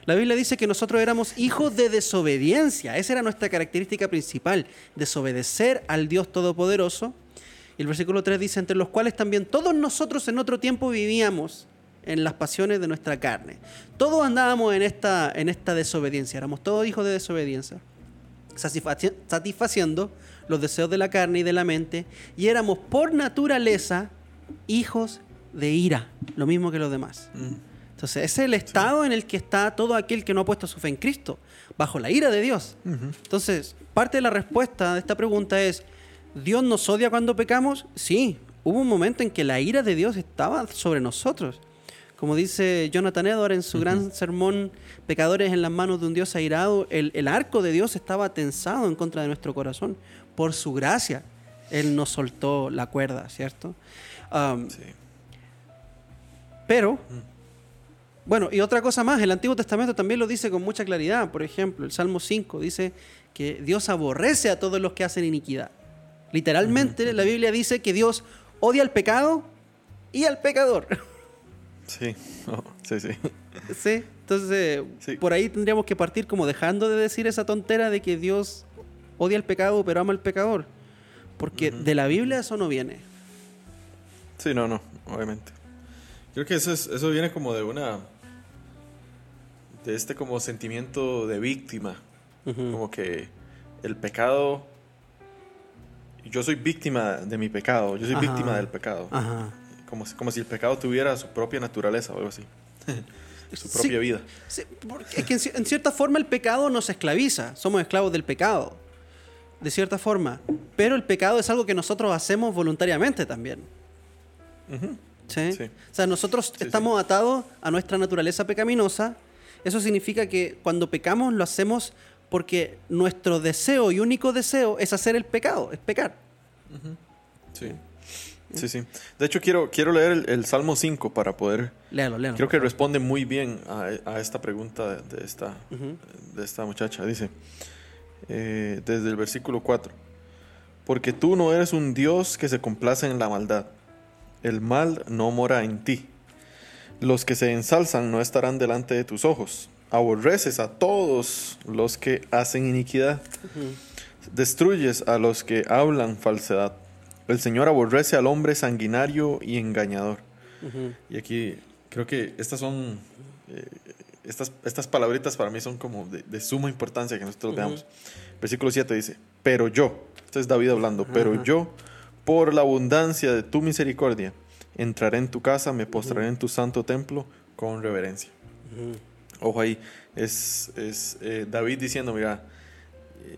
la Biblia dice que nosotros éramos hijos de desobediencia. Esa era nuestra característica principal, desobedecer al Dios Todopoderoso. Y el versículo 3 dice, entre los cuales también todos nosotros en otro tiempo vivíamos en las pasiones de nuestra carne. Todos andábamos en esta, en esta desobediencia, éramos todos hijos de desobediencia, satisfaci- satisfaciendo los deseos de la carne y de la mente, y éramos por naturaleza hijos de ira, lo mismo que los demás. Mm. Entonces, es el estado en el que está todo aquel que no ha puesto su fe en Cristo, bajo la ira de Dios. Entonces, parte de la respuesta de esta pregunta es, ¿Dios nos odia cuando pecamos? Sí, hubo un momento en que la ira de Dios estaba sobre nosotros. Como dice Jonathan Edwards en su gran sermón, Pecadores en las manos de un Dios airado, el, el arco de Dios estaba tensado en contra de nuestro corazón. Por su gracia, Él nos soltó la cuerda, ¿cierto? Um, Sí. pero, bueno, y otra cosa más, el Antiguo Testamento también lo dice con mucha claridad. Por ejemplo, el Salmo 5 dice que Dios aborrece a todos los que hacen iniquidad. Literalmente, la Biblia dice que Dios odia al pecado y al pecador. Sí, Oh, sí, sí. ¿Sí? Entonces, Sí. por ahí tendríamos que partir como dejando de decir esa tontera de que Dios odia al pecado pero ama al pecador. Porque de la Biblia eso no viene. Sí, no, no, obviamente. Creo que eso, es, eso viene como de una... De este como sentimiento de víctima. Como que el pecado... Yo soy víctima de mi pecado, yo soy Ajá. víctima del pecado. Ajá. Como si, como si el pecado tuviera su propia naturaleza o algo así. su propia Sí. vida. Sí, porque es que en cierta forma el pecado nos esclaviza, somos esclavos del pecado, de cierta forma. Pero el pecado es algo que nosotros hacemos voluntariamente también. Ujú. ¿sí? Sí. O sea, nosotros Sí, estamos atados a nuestra naturaleza pecaminosa. Eso significa que cuando pecamos lo hacemos porque nuestro deseo y único deseo es hacer el pecado, es pecar. Sí. Sí, sí. De hecho, quiero, quiero leer el, el Salmo 5 para poder... Léalo, léalo. Creo que responde muy bien a, a esta pregunta de, de esta, Ujú. de esta muchacha. Dice, eh, desde el versículo 4, porque tú no eres un Dios que se complace en la maldad, el mal no mora en ti. Los que se ensalzan no estarán delante de tus ojos. Aborreces a todos los que hacen iniquidad. Destruyes a los que hablan falsedad. El Señor aborrece al hombre sanguinario y engañador. Y aquí creo que estas son, eh, estas, estas palabritas para mí son como de, de suma importancia que nosotros veamos. Versículo 7 dice, pero yo, este es David hablando, pero yo, por la abundancia de tu misericordia, entraré en tu casa, me postraré en tu santo templo con reverencia. Ojo ahí, es, es eh, David diciendo, mira, eh,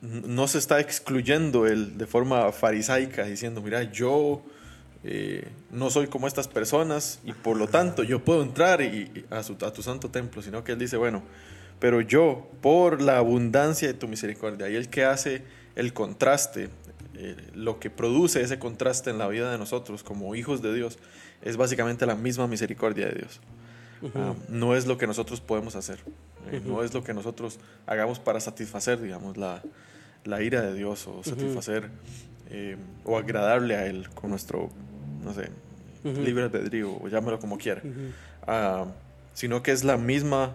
no se está excluyendo él de forma farisaica, diciendo, mira, yo eh, no soy como estas personas y por lo tanto yo puedo entrar y, a, su, a tu santo templo, sino que Él dice, bueno, pero yo, por la abundancia de tu misericordia, y el que hace el contraste, eh, lo que produce ese contraste en la vida de nosotros como hijos de Dios, es básicamente la misma misericordia de Dios. Ah, no es lo que nosotros podemos hacer, eh, no es lo que nosotros hagamos para satisfacer, digamos, la, la ira de Dios o satisfacer eh, o agradarle a Él con nuestro, no sé, libre albedrío o llámelo como quiera, ah, sino que es la misma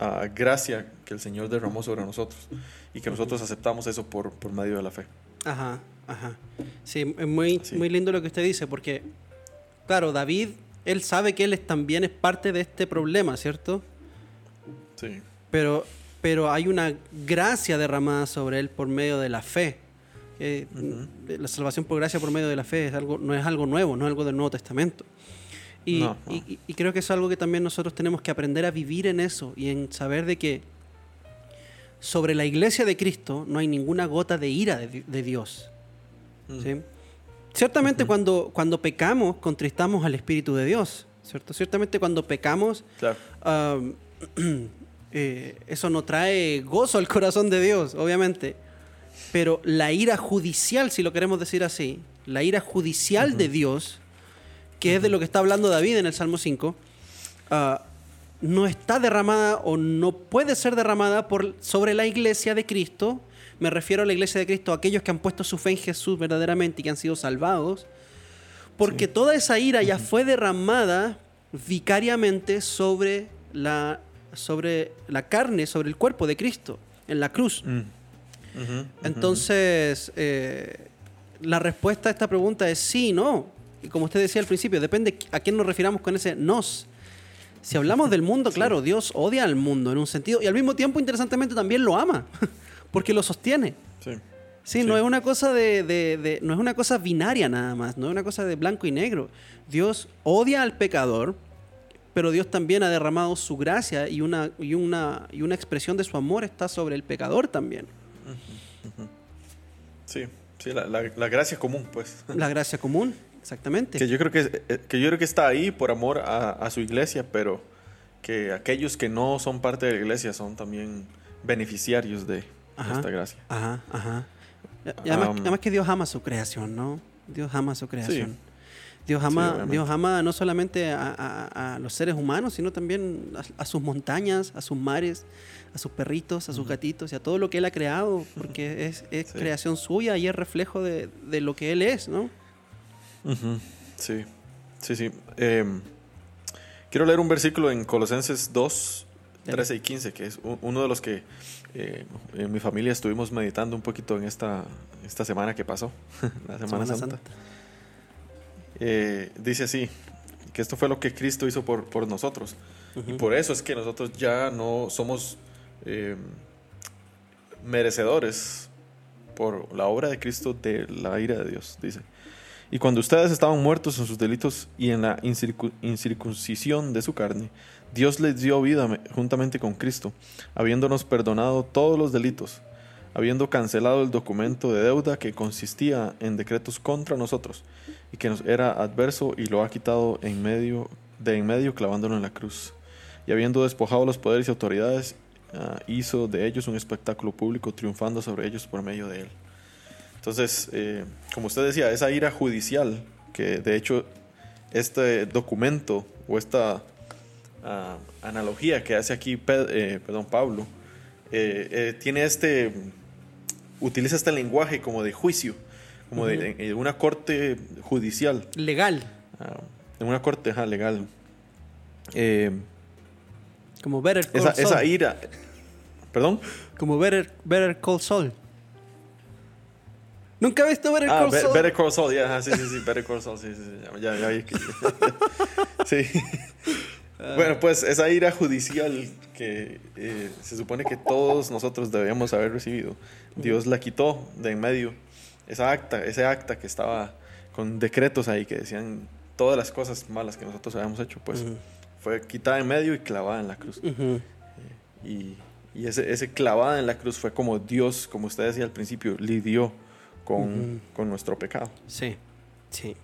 ah, gracia que el Señor derramó sobre nosotros y que nosotros aceptamos eso por, por medio de la fe. Ajá, ajá. Sí, es muy, muy lindo lo que usted dice, porque, claro, David, él sabe que él también es parte de este problema, ¿cierto? Sí. Pero, pero hay una gracia derramada sobre él por medio de la fe. La salvación por gracia por medio de la fe es algo, no es algo nuevo, no es algo del Nuevo Testamento. Y, y, creo que es algo que también nosotros tenemos que aprender a vivir en eso y en saber de que sobre la iglesia de Cristo no hay ninguna gota de ira de, Dios. Mm. Ciertamente cuando, cuando pecamos, contristamos al Espíritu de Dios, ¿cierto? Ciertamente cuando pecamos, eh, eso no trae gozo al corazón de Dios, obviamente. Pero la ira judicial, si lo queremos decir así, la ira judicial de Dios, que es de lo que está hablando David en el Salmo 5, no está derramada o no puede ser derramada por, sobre la iglesia de Cristo. Me refiero a la iglesia de Cristo, a aquellos que han puesto su fe en Jesús verdaderamente y que han sido salvados. Porque toda esa ira ya fue derramada vicariamente sobre la, sobre la carne, sobre el cuerpo de Cristo, en la cruz. Mm. Entonces, eh, la respuesta a esta pregunta es sí, no. Y como usted decía al principio, depende a quién nos refiramos con ese nos. Si hablamos del mundo, claro, Dios odia al mundo en un sentido y al mismo tiempo, interesantemente, también lo ama, porque lo sostiene. Sí. Sí, no es una cosa de, no es una cosa binaria nada más, no es una cosa de blanco y negro. Dios odia al pecador, pero Dios también ha derramado su gracia y una, y una, y una expresión de su amor está sobre el pecador también. Sí, sí, la, la, gracia común, pues. La gracia común, Exactamente. Que yo creo que, eh, que, yo creo que está ahí por amor a, su iglesia, pero que aquellos que no son parte de la iglesia son también beneficiarios de esta gracia. Ajá, ajá. Y además, que Dios ama su creación, ¿no? Dios ama su creación. Dios ama, Dios ama no solamente a, los seres humanos, sino también a, sus montañas, a sus mares, a sus perritos, a sus gatitos y a todo lo que Él ha creado, porque es, creación suya y es reflejo de, de, lo que Él es, ¿no? Sí, sí, sí. Em, quiero leer un versículo en Colosenses 2, 13 y 15, que es uno de los que eh, en mi familia estuvimos meditando un poquito en esta, esta semana que pasó, la Semana, Santa. Eh, dice así, que esto fue lo que Cristo hizo por, por nosotros. Y por eso es que nosotros ya no somos em, merecedores por la obra de Cristo de la ira de Dios, dice. Y cuando ustedes estaban muertos en sus delitos y en la incircuncisión de su carne, Dios les dio vida juntamente con Cristo, habiéndonos perdonado todos los delitos, habiendo cancelado el documento de deuda que consistía en decretos contra nosotros y que nos era adverso y lo ha quitado en medio, de en medio clavándolo en la cruz. Y habiendo despojado los poderes y autoridades, ah, hizo de ellos un espectáculo público, triunfando sobre ellos por medio de él. Entonces, eh, como usted decía, esa ira judicial, que de hecho este documento o esta ah, analogía que hace aquí eh, perdón, Pablo, eh, tiene este, utiliza este lenguaje como de juicio, como de, una corte judicial. Legal. Ah, en una corte legal. como Better Call esa, Esa ira. ¿Perdón? Como Better, better Call Saul. ¿Nunca he visto Better ah, Call Saul? Better Call Saul, ya, sí, sí, sí, Better Call Saul, sí, sí, sí, ya, ya, sí. Ah. Bueno, pues esa ira judicial que eh, se supone que todos nosotros debíamos haber recibido, Dios la quitó de en medio. Esa acta, ese acta que estaba con decretos ahí que decían todas las cosas malas que nosotros habíamos hecho, pues fue quitada en medio y clavada en la cruz. Eh, y, y ese, ese clavada en la cruz fue como Dios, como usted decía al principio, lidió con, con nuestro pecado. Sí, sí.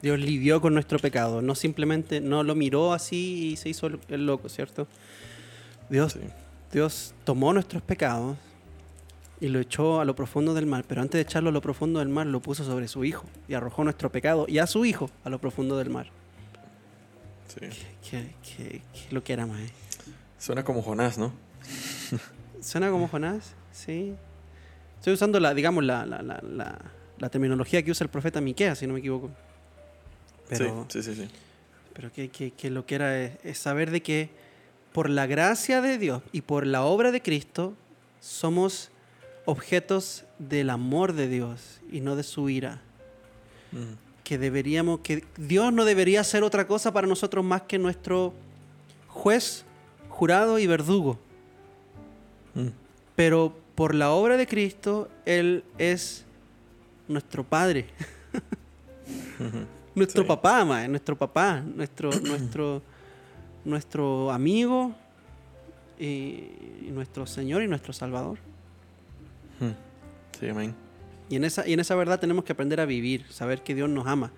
Dios lidió con nuestro pecado, no simplemente no lo miró así y se hizo el- loco, ¿cierto? Dios, Sí. Dios tomó nuestros pecados y lo echó a lo profundo del mar, pero antes de echarlo a lo profundo del mar lo puso sobre su hijo y arrojó nuestro pecado y a su hijo a lo profundo del mar. Sí. ¿Qué, qué- qué lo que era más? Suena como Jonás, ¿no? ¿Suena como Jonás? Sí. Estoy usando la, digamos, la, la, la, la- terminología que usa el profeta Miqueas, si no me equivoco. Pero, Sí, sí, sí. sí. pero que, que- que lo que era es, es saber de que por la gracia de Dios y por la obra de Cristo somos objetos del amor de Dios y no de su ira. Mm. Que deberíamos, que Dios no debería ser otra cosa para nosotros más que nuestro juez, jurado y verdugo. Mm. Pero por la obra de Cristo, Él es nuestro Padre, nuestro Sí. papá, mae, nuestro papá, nuestro, nuestro, nuestro amigo y, y nuestro Señor y nuestro Salvador. Sí, amén. Y en, esa, y en esa verdad tenemos que aprender a vivir, saber que Dios nos ama.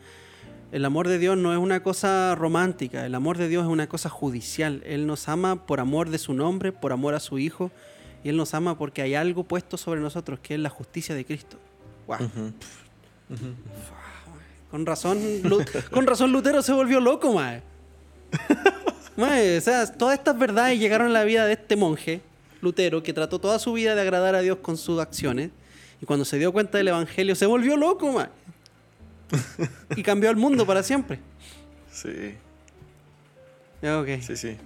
El amor de Dios no es una cosa romántica, el amor de Dios es una cosa judicial. Él nos ama por amor de su nombre, por amor a su Hijo, y Él nos ama porque hay algo puesto sobre nosotros, que es la justicia de Cristo. Ujú. Con razón, con razón Lutero se volvió loco, mae. Mae, o sea, todas estas verdades llegaron a la vida de este monje, Lutero, que trató toda su vida de agradar a Dios con sus acciones. Y cuando se dio cuenta del Evangelio, se volvió loco, mae. Y cambió el mundo para siempre. Sí, ok. sí, sí.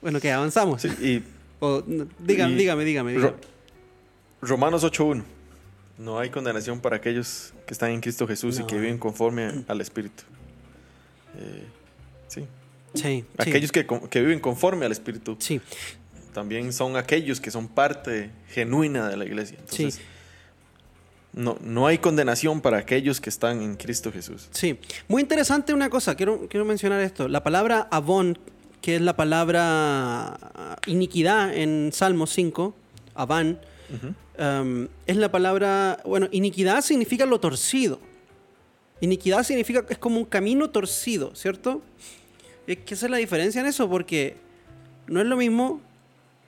Bueno, que avanzamos. Sí, Y O, no, dígame, dígame, dígame, dígame. Ro- Romanos 8.1. No hay condenación para aquellos que están en Cristo Jesús No. y que viven conforme al Espíritu. Eh, sí. Sí, sí. Aquellos que, que viven conforme al Espíritu Sí, también son aquellos que son parte genuina de la iglesia. Entonces, sí. no, no hay condenación para aquellos que están en Cristo Jesús. Sí, muy interesante una cosa, quiero, quiero mencionar esto. La palabra avon, que es la palabra iniquidad en Salmo 5, aván, um, es la palabra, bueno, iniquidad significa lo torcido. Iniquidad significa que es como un camino torcido, ¿cierto? Es que esa es la diferencia en eso, porque no es lo mismo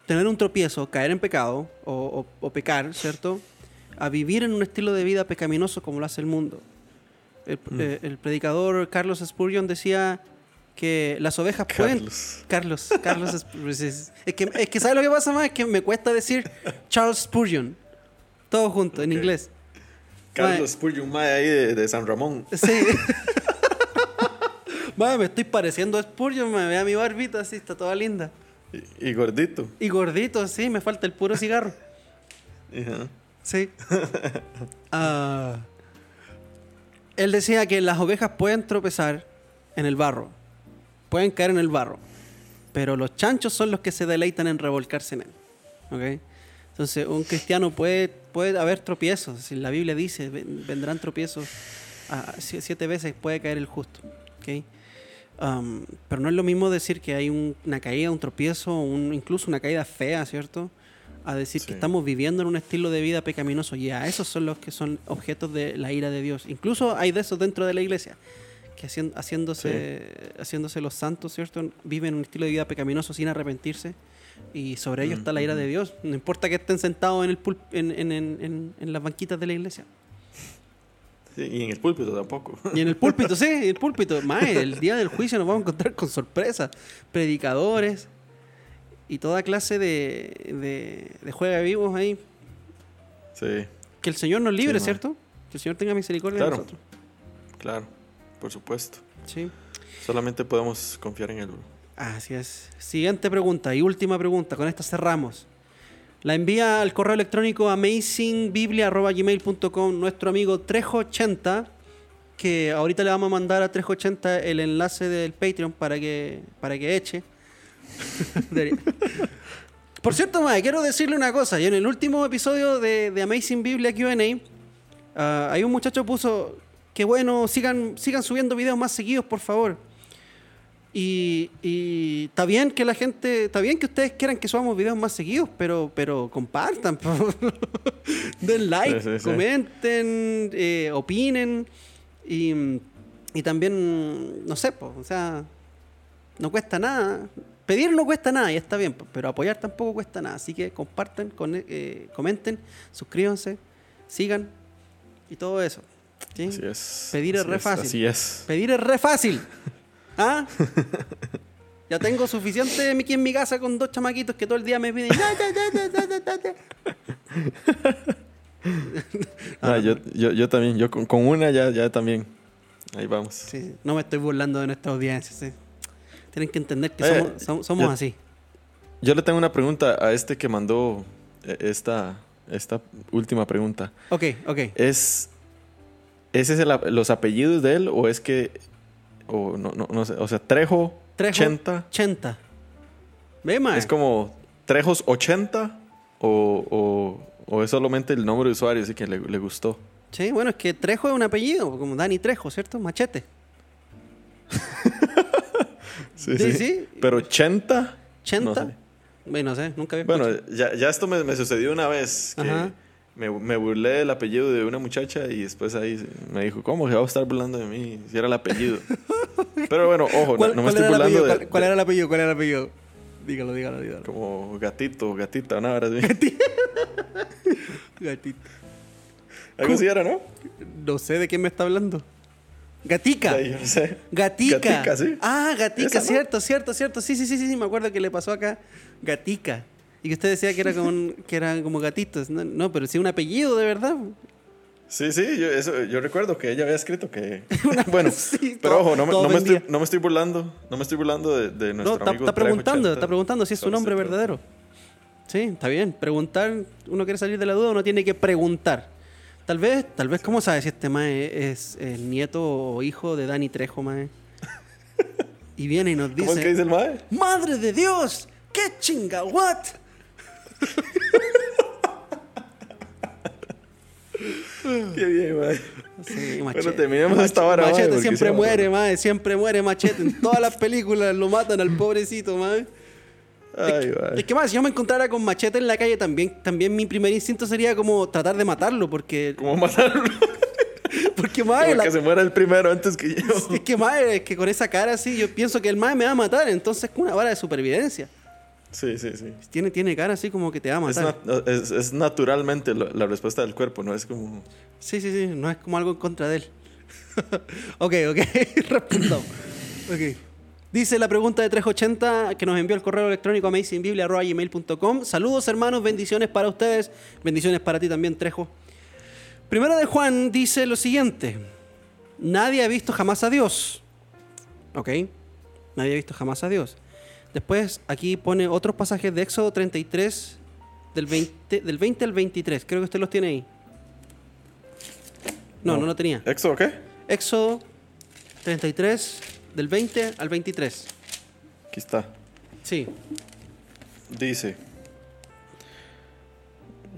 tener un tropiezo, caer en pecado o, o- o pecar, ¿cierto? A vivir en un estilo de vida pecaminoso como lo hace el mundo. El, Mm. eh, el predicador Carlos Spurgeon decía que las ovejas pueden... Carlos. Carlos, Carlos. Es, es que, es que ¿sabes lo que pasa más? Es que me cuesta decir Charles Spurgeon. Todo junto, en inglés. Carlos Spurgeon, mae, ahí de, de San Ramón. Sí. Me estoy pareciendo a Spurgeon, me vea mi barbita así, está toda linda. Y, y gordito. Y gordito, sí, me falta el puro cigarro. Sí. Ah, él decía que las ovejas pueden tropezar en el barro, pueden caer en el barro, pero los chanchos son los que se deleitan en revolcarse en él. ¿ok? Entonces, un cristiano puede, puede haber tropiezos. Si la Biblia dice, "Ven- vendrán tropiezos, si- siete veces puede caer el justo. ¿ok? Um, pero no es lo mismo decir que hay un- una caída, un tropiezo, un- incluso una caída fea, ¿cierto? A decir que estamos viviendo en un estilo de vida pecaminoso. Y a esos son los que son objetos de la ira de Dios. Incluso hay de esos dentro de la iglesia, que haciéndose, haciéndose los santos, ¿cierto? Viven un estilo de vida pecaminoso sin arrepentirse. Y sobre ellos Mm, está la ira de Dios. No importa que estén sentados en, el pul- en, en- en- en- las banquitas de la iglesia. Sí, y en el púlpito tampoco. Y en el púlpito, sí, en el púlpito. Mae, el día del juicio nos vamos a encontrar con sorpresas. Predicadores y toda clase de, de, de juega vivos ahí. Sí, Que el Señor nos libre, Sí. ¿cierto? Que el Señor tenga misericordia Claro. de nosotros. claro, por supuesto. Sí. Solamente podemos confiar en él. Así es. Siguiente pregunta y última pregunta. Con esta cerramos. La envía al correo electrónico amazingbiblia.gmail.com nuestro amigo Trejo80, que ahorita le vamos a mandar a Trejo80 el enlace del Patreon para que, para que eche. Por cierto, Mae, quiero decirle una cosa. Y en el último episodio de, de Amazing Biblia QA, ah, hay un muchacho puso que bueno, sigan, sigan subiendo videos más seguidos, por favor. Y, y está bien que la gente, está bien que ustedes quieran que subamos videos más seguidos, pero, pero compartan, po. den like, Sí, sí, sí. comenten, eh, opinen. Y, Y también, no sé, pues, o sea, no cuesta nada. Pedir no cuesta nada y está bien, po, pero apoyar tampoco cuesta nada. Así que compartan, con- eh, comenten, suscríbanse, sigan y todo eso. ¿Sí? Así es. Pedir es re fácil. Así es. Pedir es re fácil. ¿Ah? Ya tengo suficiente Mickey en mi casa con dos chamaquitos que todo el día me piden. Ah, yo, yo, yo también, yo con, con una ya, ya también. Ahí vamos. Sí, no me estoy burlando de nuestra audiencia. sí. Tienen que entender que Eh, somos, som- somos yo- así. Yo le tengo una pregunta a este que mandó eh, esta, esta última pregunta. Ok, ok. ¿Es, ¿Ese es el los apellidos de él o es que... O, no, no, no sé, o sea, Trejo, Trejo 80 80. Ve, mae. ¿Es como Trejos 80 o, o, o es solamente el nombre de usuario así que le, le gustó? Sí, bueno, es que Trejo es un apellido, como Dani Trejo, ¿cierto? Machete. Sí, Sí, sí. Pero 80... 80. No sé. Bueno, no sé, nunca había Bueno, ya, ya esto me, me sucedió una vez que Ajá. Me, me burlé del apellido de una muchacha y después ahí me dijo, ¿cómo se va a estar burlando de mí si era el apellido? Pero bueno, ojo, no, ¿Cuál, no me estoy burlando de, ¿Cuál, cuál era el apellido? ¿Cuál era el apellido? Dígalo, dígalo, dígalo. como gatito, gatita, una hora así. Gatito. Algo así era, ¿no? No sé de quién me está hablando. Gatica. Ya, yo no sé. Gatica. Gatica, sí. Ah, Gatica, Esa, ¿no? cierto, cierto, cierto. Sí, sí, sí, sí, sí, me acuerdo que le pasó acá. Gatica. Y que usted decía que era como, un- que eran como gatitos. No, no, pero sí un apellido de verdad. Sí, sí, yo, eso, yo recuerdo que ella había escrito que... bueno, Sí, pero todo- ojo, no, no me estoy, no me estoy burlando, no me estoy burlando de, de nuestro No, está, amigo está preguntando, 80. está preguntando si es su nombre verdadero. Sí, está bien. Preguntar, uno quiere salir de la duda, uno tiene que preguntar. Tal vez, tal vez, ¿cómo sabe si este mae es el nieto o hijo de Dani Trejo, mae? Y viene y nos ¿Cómo es que dice, dice el mae? ¡Madre de Dios! ¡Qué chinga, what! Qué bien, mae. Sí, Bueno, terminemos esta vara, mae, Machete porque siempre muere, mae. Siempre muere Machete. En todas las películas lo matan al pobrecito, mae. Ay, mae. Es que más, si yo me encontrara con Machete en la calle, también, también mi primer instinto sería como tratar de matarlo, porque, ¿Cómo matarlo? porque la- que se muera el primero antes que yo. es que mae, es que con esa cara así, yo pienso que el mae me va a matar, entonces es una vara de supervivencia. Sí, sí, sí. Tiene, tiene cara así como que te va a Es, nat- es- es naturalmente lo- la respuesta del cuerpo, no es como... Sí, sí, sí, no es como algo en contra de él. ok, ok, respondamos. Ok. Dice la pregunta de 380 que nos envió el correo electrónico amazingbiblia.gmail.com. Saludos hermanos, bendiciones para ustedes, bendiciones para ti también, Trejo. Primero de Juan dice lo siguiente. Nadie ha visto jamás a Dios. ¿Ok? Nadie ha visto jamás a Dios. Después aquí pone otros pasajes de Éxodo 33, del 20, del 20 al 23. Creo que usted los tiene ahí. No, no, lo tenía. ¿Exo o qué? Éxodo 33, del 20 al 23. Aquí está. Sí. Dice...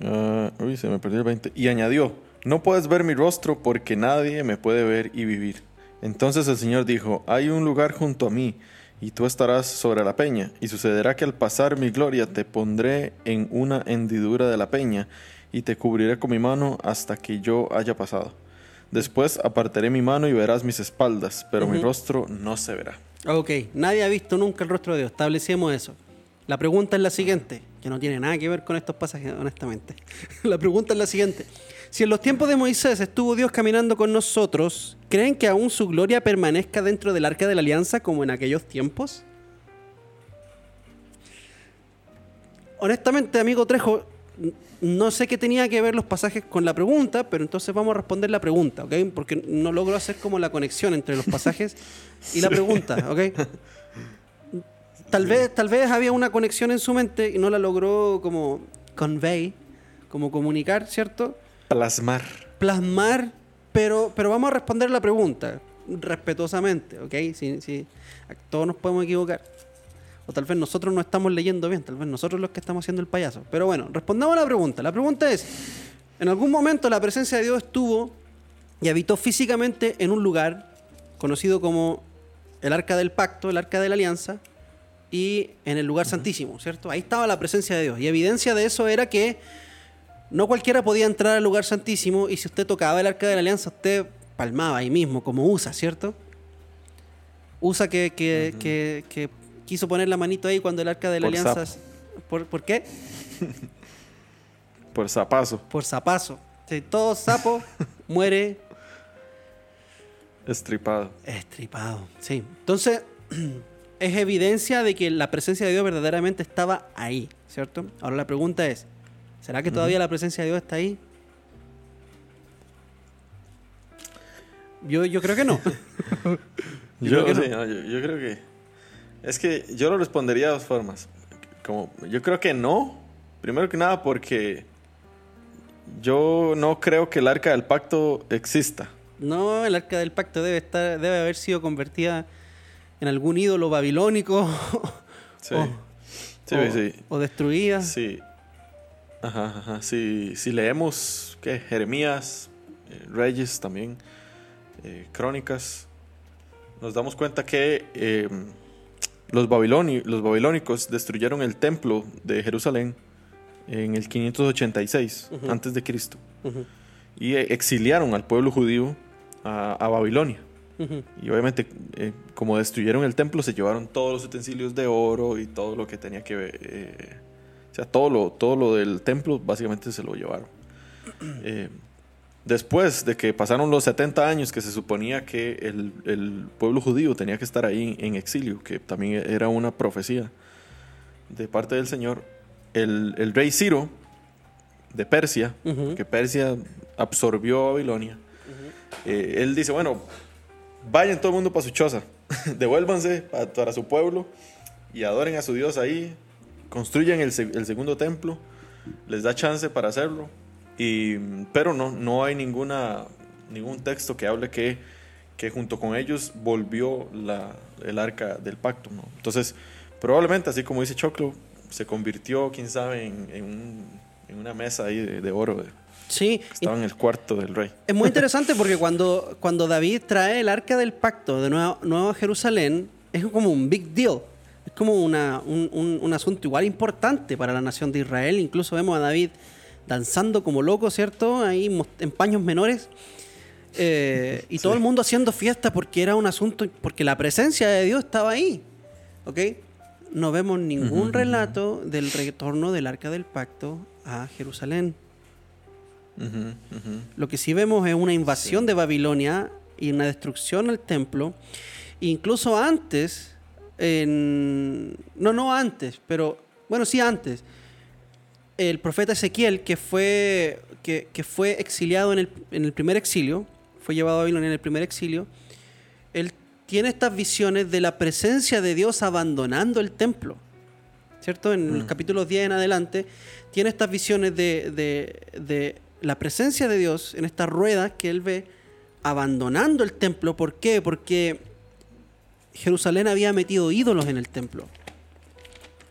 ah, uy, se me perdió el 20. Y añadió, no puedes ver mi rostro porque nadie me puede ver y vivir. Entonces el Señor dijo, hay un lugar junto a mí y tú estarás sobre la peña. Y sucederá que al pasar mi gloria te pondré en una hendidura de la peña y te cubriré con mi mano hasta que yo haya pasado. Después apartaré mi mano y verás mis espaldas, pero mi rostro no se verá. Ok, nadie ha visto nunca el rostro de Dios. Establecemos eso. La pregunta es la siguiente, que no tiene nada que ver con estos pasajes, honestamente. la pregunta es la siguiente. Si en los tiempos de Moisés estuvo Dios caminando con nosotros, ¿creen que aún su gloria permanezca dentro del arca de la alianza como en aquellos tiempos? Honestamente, amigo Trejo, no sé qué tenía que ver los pasajes con la pregunta, pero entonces vamos a responder la pregunta, ¿ok? Porque no logro hacer como la conexión entre los pasajes y la pregunta, ¿ok? Tal vez, tal vez había una conexión en su mente y no la logró como convey, como comunicar, ¿cierto? Plasmar. Plasmar, pero, pero vamos a responder la pregunta respetuosamente, ¿ok? Si, si- todos nos podemos equivocar. O tal vez nosotros no estamos leyendo bien, tal vez nosotros los que estamos haciendo el payaso. Pero bueno, respondamos a la pregunta. La pregunta es, ¿en algún momento la presencia de Dios estuvo y habitó físicamente en un lugar conocido como el Arca del Pacto, el Arca de la Alianza, y en el lugar santísimo, ¿cierto? Ahí estaba la presencia de Dios. Y evidencia de eso era que no cualquiera podía entrar al lugar santísimo y si usted tocaba el Arca de la Alianza, usted palmaba ahí mismo, como USA, ¿cierto? USA que, que, que, que quiso poner la manito ahí cuando el arca de la Por alianza... ¿Por, ¿Por qué? Por zapazo. Por zapazo. Si todo sapo muere Estripado. estripado. Sí. Entonces, es evidencia de que la presencia de Dios verdaderamente estaba ahí, ¿cierto? Ahora la pregunta es, ¿será que todavía la presencia de Dios está ahí? Yo, yo creo que no. Yo Yo, creo que sí, no, yo- yo creo que. Es que yo lo respondería de dos formas. Como, yo creo que no. Primero que nada, porque yo no creo que el arca del pacto exista. No, el arca del pacto debe estar, debe haber sido convertida en algún ídolo babilónico Sí. Sí, o, sí. o destruida. Sí. Ajá, ajá. Si, si leemos ¿qué? Jeremías, eh, Reyes también, eh, Crónicas, nos damos cuenta que eh, los, babiloni- los babilónicos destruyeron el templo de Jerusalén en el 586 Ujú. antes de Cristo Ujú, y eh, exiliaron al pueblo judío a, a Babilonia. Y obviamente, eh, como destruyeron el templo, se llevaron todos los utensilios de oro y todo lo que tenía que ver. eh, o sea, todo lo, todo lo del templo básicamente se lo llevaron. Eh, después de que pasaron los 70 años que se suponía que el, el pueblo judío tenía que estar ahí en exilio, que también era una profecía de parte del Señor, el, el rey Ciro de Persia, que Persia absorbió a Babilonia, eh, él dice, bueno, vayan todo el mundo para su choza, devuélvanse pa- para su pueblo y adoren a su Dios ahí, construyan el, el segundo templo, les da chance para hacerlo, y, pero no, no hay ninguna, ningún texto que hable que, que junto con ellos volvió la, el arca del pacto. ¿no? Entonces, probablemente, así como dice Choclo, se convirtió, quién sabe, en, en un- en una mesa ahí de, de oro de- Sí, estaba en el cuarto del rey. Es muy interesante porque cuando, cuando David trae el arca del pacto de nuevo, nuevo a Jerusalén, es como un big deal. Es como una- un, un- un asunto igual importante para la nación de Israel. Incluso vemos a David danzando como loco, ¿cierto? Ahí en paños menores. Eh, y todo el mundo haciendo fiesta porque era un asunto, porque la presencia de Dios estaba ahí. ¿Ok? No vemos ningún relato del retorno del arca del pacto a Jerusalén. Lo que sí vemos es una invasión de Babilonia y una destrucción al templo. Incluso antes, en- no, no antes, pero bueno, sí antes, el profeta Ezequiel, que fue, que, que fue exiliado en el, en el primer exilio, fue llevado a Babilonia en el primer exilio, él tiene estas visiones de la presencia de Dios abandonando el templo. ¿Cierto? En los capítulos 10 en adelante, tiene estas visiones de, de- de la presencia de Dios en estas ruedas que él ve abandonando el templo. ¿Por qué? Porque Jerusalén había metido ídolos en el templo.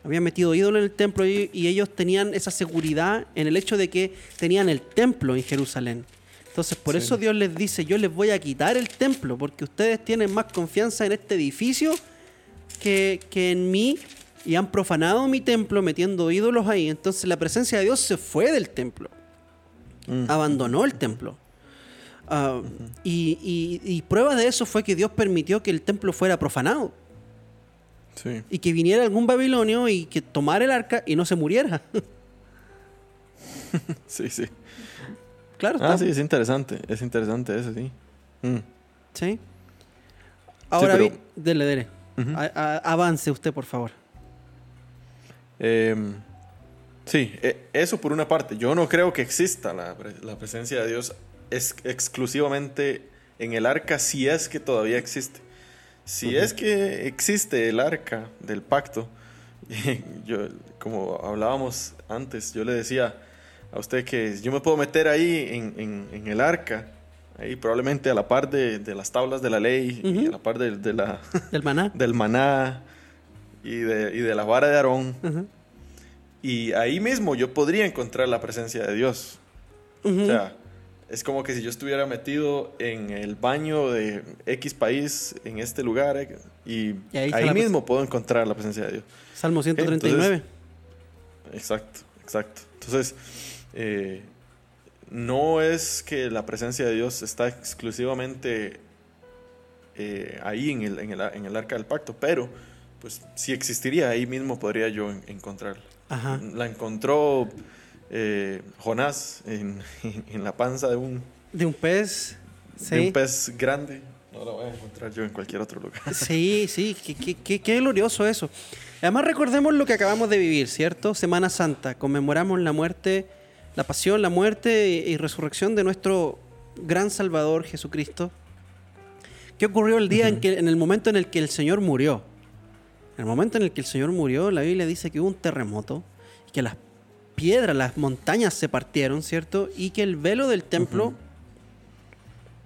Había metido ídolos en el templo y, y ellos tenían esa seguridad en el hecho de que tenían el templo en Jerusalén. Entonces, por Sí. eso Dios les dice, yo les voy a quitar el templo, porque ustedes tienen más confianza en este edificio que, que en mí y han profanado mi templo metiendo ídolos ahí. Entonces la presencia de Dios se fue del templo, Mm. abandonó el templo. Ah, y, y- y prueba de eso fue que Dios permitió que el templo fuera profanado Sí. y que viniera algún babilonio y que tomara el arca y no se muriera. Sí, sí. claro, Ah, está- sí, es interesante. Es interesante eso, sí. Mm. sí. Ahora, pero- vi- dele, dele. Ujú. A- a- avance usted, por favor. Em, sí, e- eso por una parte. Yo no creo que exista la presencia de Dios es exclusivamente en el arca si es que todavía existe. Si es que existe el arca del pacto, yo, como hablábamos antes, yo le decía a usted que yo me puedo meter ahí en, en- en el arca, ahí probablemente a la par de, de las tablas de la ley y a la par de, de la, Del maná. del maná y de, y de la vara de Aarón. Y ahí mismo yo podría encontrar la presencia de Dios. O sea, es como que si yo estuviera metido en el baño de X país, en este lugar, eh, y, Y ahí mismo puedo encontrar la presencia de Dios. Salmo 139. Exacto, exacto. Entonces, eh, no es que la presencia de Dios está exclusivamente eh, ahí en el, en, el, en el arca del pacto, pero pues si existiría ahí mismo podría yo en- encontrarla. Ajá. La encontró eh, Jonás en, en la panza de un, De un pez. Sí. de un pez grande. No la voy a encontrar yo en cualquier otro lugar. Sí, sí, qué, qué- qué- glorioso eso. Además recordemos lo que acabamos de vivir, ¿cierto? Semana Santa, conmemoramos la muerte, la pasión, la muerte y, y resurrección de nuestro gran Salvador Jesucristo. ¿Qué ocurrió el día en que, en el momento en el que el Señor murió? En el momento en el que el Señor murió, la Biblia dice que hubo un terremoto, que las piedras, las montañas se partieron, ¿cierto? Y que el velo del templo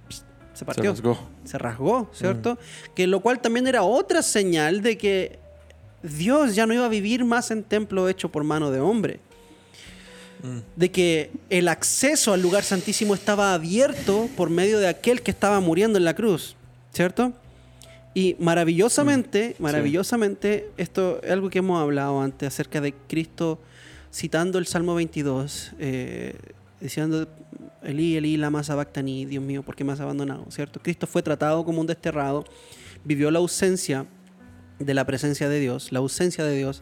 se Se partió rasgó. se rasgó, ¿cierto? Que lo cual también era otra señal de que Dios ya no iba a vivir más en templo hecho por mano de hombre. De que el acceso al lugar santísimo estaba abierto por medio de aquel que estaba muriendo en la cruz, ¿cierto? Y maravillosamente, maravillosamente, esto es algo que hemos hablado antes acerca de Cristo citando el Salmo 22, eh, diciendo, Elí, Elí, lama sabactani, Dios mío, ¿por qué me has abandonado? ¿Cierto? Cristo fue tratado como un desterrado, vivió la ausencia de la presencia de Dios, la ausencia de Dios,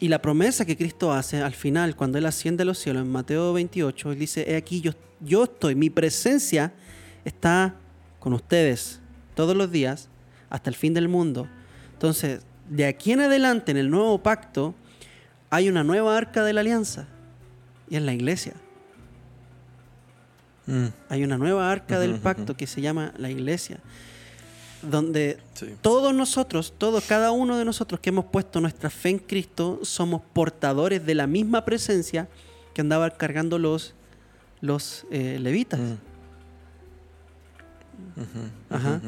y la promesa que Cristo hace al final, cuando Él asciende a los cielos, en Mateo 28, Él dice, he aquí, yo, yo estoy, mi presencia está con ustedes todos los días hasta el fin del mundo. Entonces, de aquí en adelante, en el nuevo pacto, hay una nueva arca de la alianza, y es la iglesia. Mm, Hay una nueva arca del pacto que se llama la iglesia, donde sí. todos nosotros, todos, cada uno de nosotros que hemos puesto nuestra fe en Cristo, somos portadores de la misma presencia que andaban cargando los, los eh, levitas. Mm. Ajá.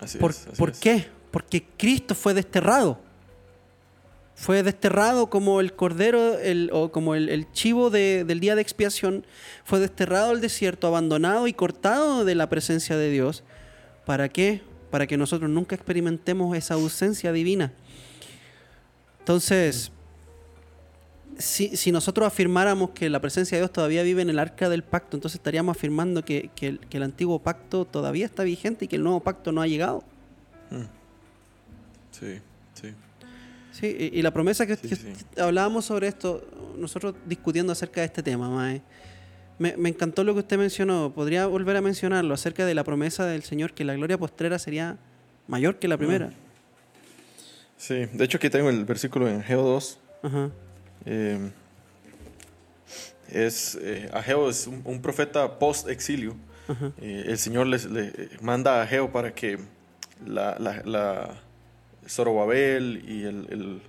Así ¿Por, es, así por es. qué? Porque Cristo fue desterrado. Fue desterrado como el cordero el- o como el, el chivo de- del día de expiación. Fue desterrado al desierto, abandonado y cortado de la presencia de Dios. ¿Para qué? Para que nosotros nunca experimentemos esa ausencia divina. Entonces, si, si nosotros afirmáramos que la presencia de Dios todavía vive en el arca del pacto, entonces estaríamos afirmando que, que el, que el antiguo pacto todavía está vigente y que el nuevo pacto no ha llegado. Mm. Sí, sí. Y, y la promesa que, Sí, que sí. hablábamos sobre esto, nosotros discutiendo acerca de este tema, Mae, me, me encantó lo que usted mencionó. Podría volver a mencionarlo acerca de la promesa del Señor que la gloria postrera sería mayor que la primera. Sí, de hecho aquí tengo el versículo en Ageo 2. Ajá. Eh, es, eh, Ageo es un, un profeta post-exilio. Eh, el Señor les, le manda a Ageo para que la, la, la Zorobabel y el, el,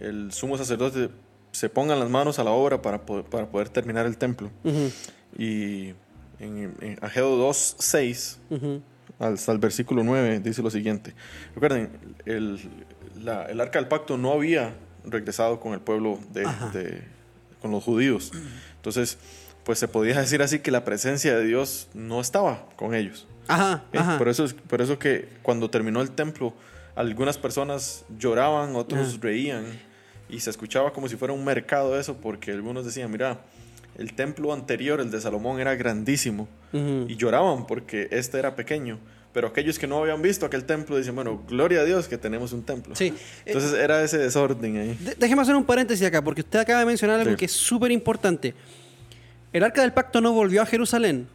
el sumo sacerdote se pongan las manos a la obra para, po- para poder terminar el templo. Ujú, Y en, en Ageo 2, 6, ujú. hasta el versículo 9 dice lo siguiente. Recuerden, el, la- el arca del pacto no había regresado con el pueblo de, de- con los judíos. Entonces, pues se podía decir así que la presencia de Dios no estaba con ellos. Ajá, ¿eh? ajá. Por, eso, es- por eso que cuando terminó el templo, algunas personas lloraban, otros Ajá. reían y se escuchaba como si fuera un mercado eso, porque algunos decían, mira, el templo anterior, el de Salomón, era grandísimo Ujú. y lloraban porque este era pequeño. Pero aquellos que no habían visto aquel templo dicen, bueno, gloria a Dios que tenemos un templo. Sí. Entonces era ese desorden ahí. Déjeme hacer un paréntesis acá, porque usted acaba de mencionar algo Sí. que es súper importante. El arca del pacto no volvió a Jerusalén.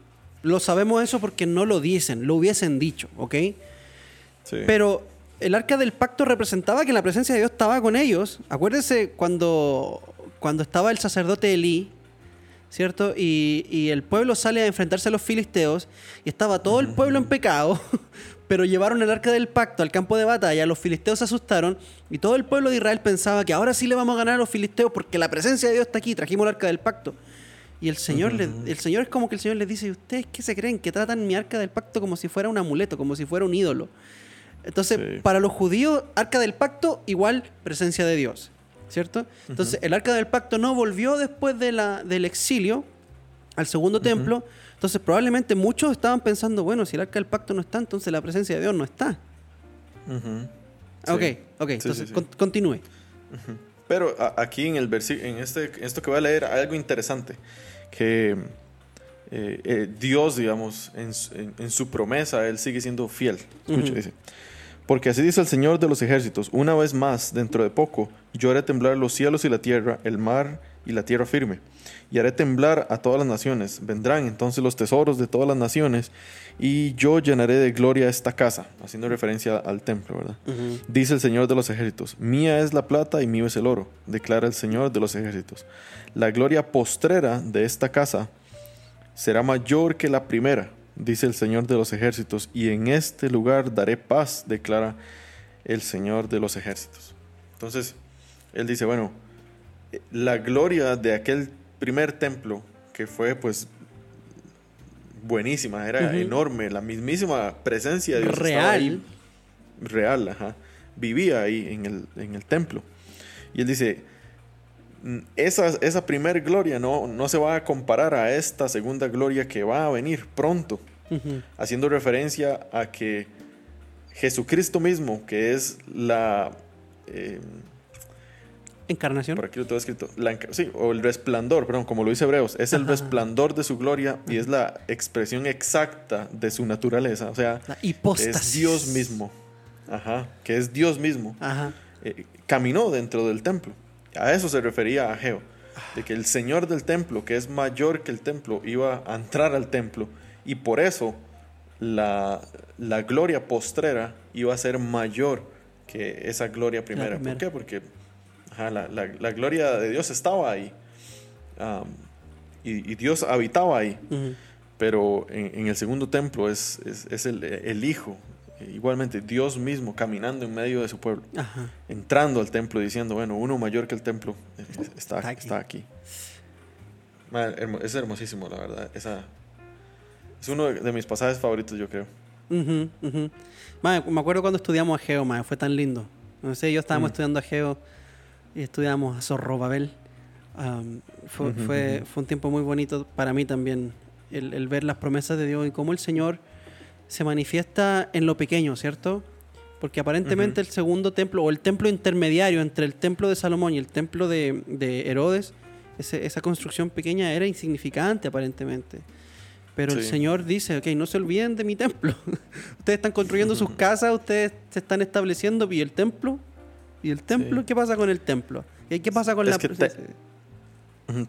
Lo sabemos eso porque no lo dicen, lo hubiesen dicho, ¿ok? Sí. Pero el arca del pacto representaba que la presencia de Dios estaba con ellos. Acuérdense cuando, cuando estaba el sacerdote Elí, ¿cierto? Y, y el pueblo sale a enfrentarse a los filisteos y estaba todo el pueblo en pecado, pero llevaron el arca del pacto al campo de batalla, los filisteos se asustaron y todo el pueblo de Israel pensaba que ahora sí le vamos a ganar a los filisteos porque la presencia de Dios está aquí, trajimos el arca del pacto. Y el Señor, le- el Señor es como que el Señor les dice, ¿y ustedes qué se creen? Que tratan mi arca del pacto como si fuera un amuleto, como si fuera un ídolo. Entonces, Sí. para los judíos, arca del pacto igual presencia de Dios, ¿cierto? Entonces, el arca del pacto no volvió después de la, del exilio al segundo templo. Entonces, probablemente muchos estaban pensando, bueno, si el arca del pacto no está, entonces la presencia de Dios no está. Ujú. Ok, Sí. ok, Sí, entonces con- continúe. Pero aquí en, el en este, esto que voy a leer hay algo interesante, que eh, eh, Dios, digamos, en, su promesa, Él sigue siendo fiel. Escucha, dice. Porque así dice el Señor de los ejércitos, una vez más, dentro de poco, yo haré temblar los cielos y la tierra, el mar y la tierra firme, y haré temblar a todas las naciones. Vendrán entonces los tesoros de todas las naciones, y yo llenaré de gloria esta casa, haciendo referencia al templo, ¿verdad? Dice el Señor de los ejércitos, mía es la plata y mío es el oro, declara el Señor de los ejércitos. La gloria postrera de esta casa será mayor que la primera, dice el Señor de los ejércitos, y en este lugar daré paz, declara el Señor de los ejércitos. Entonces, él dice, bueno, la gloria de aquel primer templo, que fue pues buenísima, era enorme, la mismísima presencia de Dios. Real. real, ajá. Vivía ahí en el, en el templo. Y él dice, esa, esa primera gloria no, no se va a comparar a esta segunda gloria que va a venir pronto, haciendo referencia a que Jesucristo mismo, que es la... Eh, Encarnación. Por aquí lo tengo escrito. sí, o el resplandor, perdón, como lo dice Hebreos. Es el resplandor de su gloria y es la expresión exacta de su naturaleza. O sea, es Dios mismo. Ajá, que es Dios mismo. Ajá. Eh, caminó dentro del templo. A eso se refería Ageo, de que el Señor del templo, que es mayor que el templo, iba a entrar al templo y por eso la, gloria postrera iba a ser mayor que esa gloria primera. ¿Por qué? Porque la, gloria de Dios estaba ahí y, Dios habitaba ahí. Pero en, el segundo templo es, es, el, el, Hijo, igualmente Dios mismo caminando en medio de su pueblo, entrando al templo diciendo, bueno, uno mayor que el templo eh, está, está aquí. es hermosísimo, la verdad. Esa, es uno de mis pasajes favoritos, yo creo. me acuerdo cuando estudiamos a Geo, fue tan lindo. No sé, yo estábamos mm. estudiando a Geo y estudiamos a Zorrobabel. fue, fue, fue, un tiempo muy bonito para mí también, el, el ver las promesas de Dios y cómo el Señor se manifiesta en lo pequeño, ¿cierto? Porque aparentemente el segundo templo, o el templo intermediario entre el templo de Salomón y el templo de, Herodes, esa construcción pequeña era insignificante aparentemente. Pero el Señor dice, ok, no se olviden de mi templo. ustedes están construyendo sus casas, ustedes se están estableciendo, y el templo, y el templo, ¿qué pasa con el templo? ¿Y qué pasa con la... Que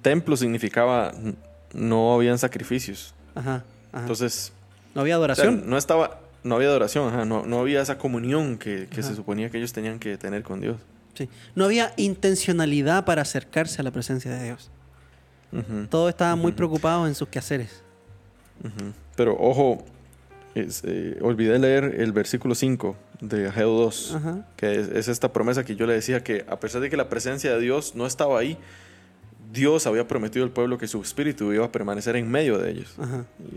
templo significaba no habían sacrificios. Ajá, ajá. Entonces no había adoración. no estaba, no había adoración, no, no, había esa comunión que, se suponía que ellos tenían que tener con Dios. Sí. No había intencionalidad para acercarse a la presencia de Dios. Todos estaban muy preocupados en sus quehaceres. Pero ojo, eh, olvidé leer el versículo 5 de Ageo 2, que es, esta promesa que yo le decía que a pesar de que la presencia de Dios no estaba ahí, Dios había prometido al pueblo que su espíritu iba a permanecer en medio de ellos.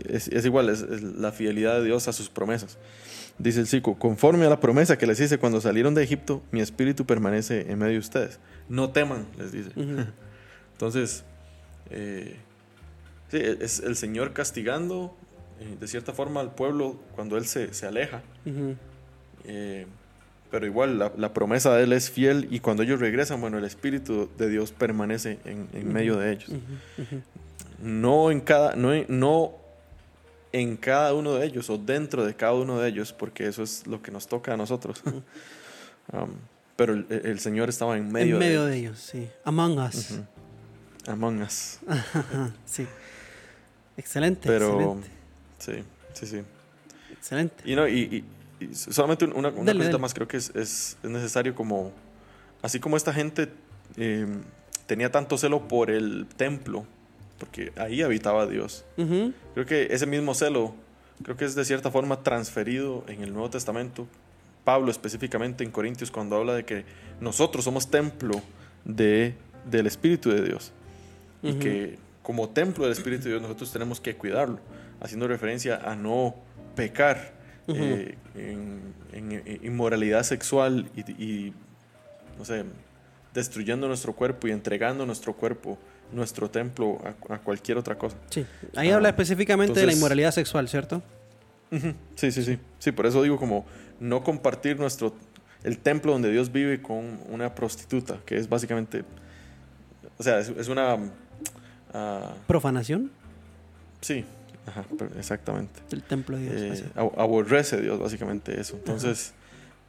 Es, igual, es, la fidelidad de Dios a sus promesas. Dice el Cico, conforme a la promesa que les hice cuando salieron de Egipto, mi espíritu permanece en medio de ustedes. No teman, les dice. Entonces, eh, sí, es el Señor castigando eh, de cierta forma al pueblo cuando Él se, aleja pero igual la, promesa de Él es fiel y cuando ellos regresan, bueno, el Espíritu de Dios permanece en, medio de ellos. No, en cada, no, no en cada uno de ellos o dentro de cada uno de ellos, porque eso es lo que nos toca a nosotros. Um, pero el, Señor estaba en medio, en medio de, ellos. sí. Among us. Among us. sí. Excelente. Pero, sí, sí, sí. Excelente. y, y solamente una, una cosita más, creo que es, es, necesario como, así como esta gente em, tenía tanto celo por el templo, porque ahí habitaba Dios, creo que ese mismo celo, creo que es de cierta forma transferido en el Nuevo Testamento. Pablo específicamente en Corintios cuando habla de que nosotros somos templo de, del Espíritu de Dios y que como templo del Espíritu de Dios nosotros tenemos que cuidarlo, haciendo referencia a no pecar eh, en, inmoralidad sexual y, no sé, destruyendo nuestro cuerpo y entregando nuestro cuerpo, nuestro templo a, cualquier otra cosa. Sí, ahí habla ah, específicamente de la inmoralidad sexual, ¿cierto? Sí, sí, sí. Sí, por eso digo como no compartir nuestro... el templo donde Dios vive con una prostituta, que es básicamente, o sea, es, es una... ah, ¿Profanación? sí, ajá, exactamente. El templo de Dios. Eh, aborrece Dios básicamente eso. Entonces,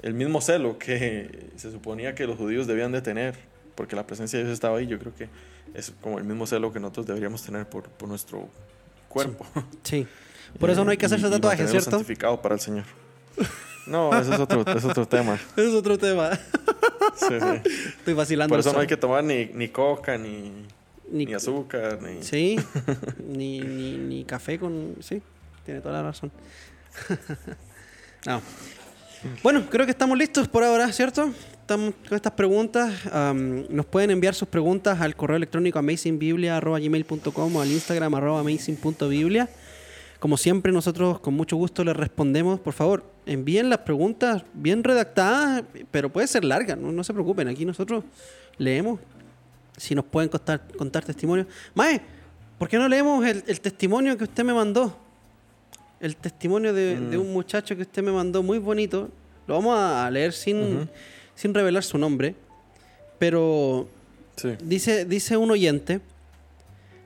el mismo celo que se suponía que los judíos debían de tener, porque la presencia de Dios estaba ahí, yo creo que es como el mismo celo que nosotros deberíamos tener por, por nuestro cuerpo. Sí. Por eso no hay que Eh, hacerse tatuajes, ¿cierto? santificado para el Señor. No, ese es otro, es otro tema. Es otro tema. Sí, sí. Estoy vacilando. Por eso no hay que tomar ni, ni coca, ni, Ni- ni azúcar, ni... Sí, ni, ni, ni café con... Sí, tiene toda la razón. No. Bueno, creo que estamos listos por ahora, ¿cierto? Estamos con estas preguntas. Nos pueden enviar sus preguntas al correo electrónico amazingbiblia.gmail.com o al Instagram arroba amazing.biblia. Como siempre, nosotros con mucho gusto les respondemos. Por favor, envíen las preguntas bien redactadas, pero puede ser larga, no, no se preocupen. Aquí nosotros leemos si nos pueden contar, contar testimonios. Mae, ¿por qué no leemos el, el testimonio que usted me mandó? El testimonio de, Mm. de un muchacho que usted me mandó muy bonito. Lo vamos a leer sin, sin revelar su nombre. Pero Sí. dice, dice un oyente.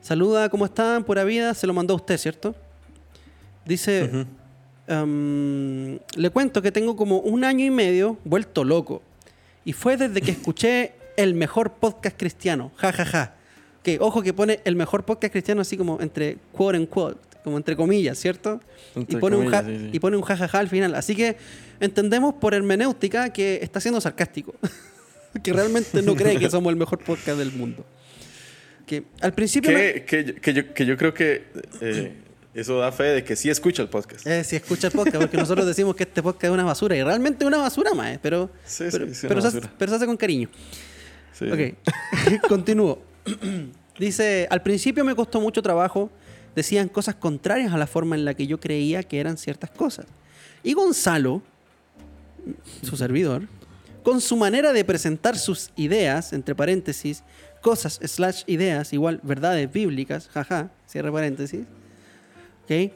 Saluda, ¿cómo están? Pura vida. Se lo mandó a usted, ¿cierto? Dice, le cuento que tengo como un año y medio vuelto loco. Y fue desde que escuché el mejor podcast cristiano. Ja, ja, ja. Que ojo que pone el mejor podcast cristiano así como entre quote and quote, como entre comillas, ¿cierto? y pone, un ja, sí, sí. y pone un jajaja al final. Así que entendemos por hermenéutica que está siendo sarcástico. que realmente no cree que somos el mejor podcast del mundo. Que al principio... me- Que, que, yo- que yo, que yo creo que eh, eso da fe de que sí escucha el podcast. Eh, si escucha el podcast, porque nosotros decimos que este podcast es una basura, y realmente es una basura más, pero, Sí, sí, sí, se pero se hace con cariño. Sí. Ok, continúo. Dice, al principio me costó mucho trabajo, decían cosas contrarias a la forma en la que yo creía que eran ciertas cosas. Y Gonzalo, su servidor, con su manera de presentar sus ideas, entre paréntesis, cosas slash ideas, igual verdades bíblicas, jaja, cierre paréntesis, ¿ok?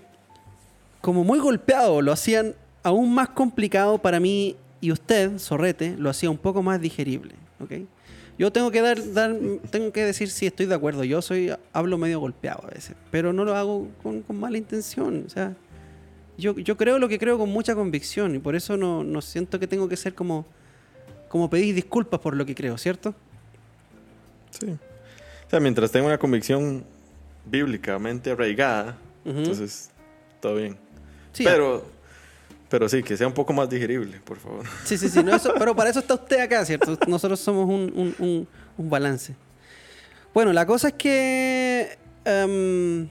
Como muy golpeado, lo hacían aún más complicado para mí y usted, Sorrete, lo hacía un poco más digerible, ¿ok? Yo tengo que dar, dar tengo que decir si estoy de acuerdo. Yo soy, hablo medio golpeado a veces, pero no lo hago con, con mala intención. O sea, yo, yo creo lo que creo con mucha convicción y por eso no, no siento que tengo que ser como, como pedir disculpas por lo que creo, ¿cierto? Sí. O sea, mientras tenga una convicción bíblicamente arraigada, entonces todo bien. Sí, Pero, pero sí, que sea un poco más digerible, por favor. Sí, sí, sí. no, eso- pero para eso está usted acá, ¿cierto? Nosotros somos un, un- un- un balance. Bueno, la cosa es que em,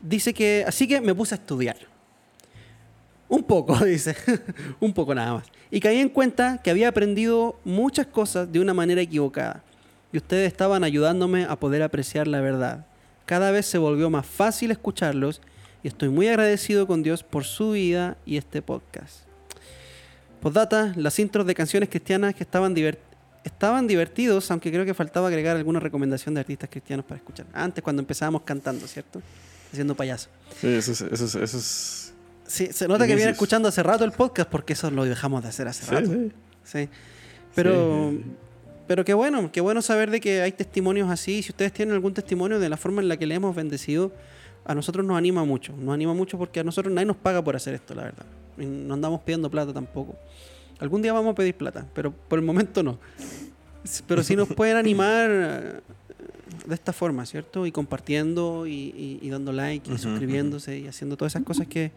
dice que... Así que me puse a estudiar. Un poco, dice. un poco nada más. Y caí en cuenta que había aprendido muchas cosas de una manera equivocada. Y ustedes estaban ayudándome a poder apreciar la verdad. Cada vez se volvió más fácil escucharlos y estoy muy agradecido con Dios por su vida y este podcast. Postdata, las intros de canciones cristianas que estaban, divert- estaban divertidos, aunque creo que faltaba agregar alguna recomendación de artistas cristianos para escuchar. Antes, cuando empezábamos cantando, ¿cierto? Haciendo payaso. Sí, eso es... Eso es, eso es- Sí, se nota que viene escuchando hace rato el podcast porque eso lo dejamos de hacer hace Sí, rato. sí. Sí. Pero, sí. pero qué bueno, qué bueno saber de que hay testimonios así. Si ustedes tienen algún testimonio de la forma en la que le hemos bendecido, a nosotros nos anima mucho. Nos anima mucho porque a nosotros nadie nos paga por hacer esto, la verdad. Y no andamos pidiendo plata tampoco. Algún día vamos a pedir plata, pero por el momento no. Pero sí nos pueden animar eh, de esta forma, ¿cierto? Y compartiendo y, y- y dando like y suscribiéndose y haciendo todas esas cosas que,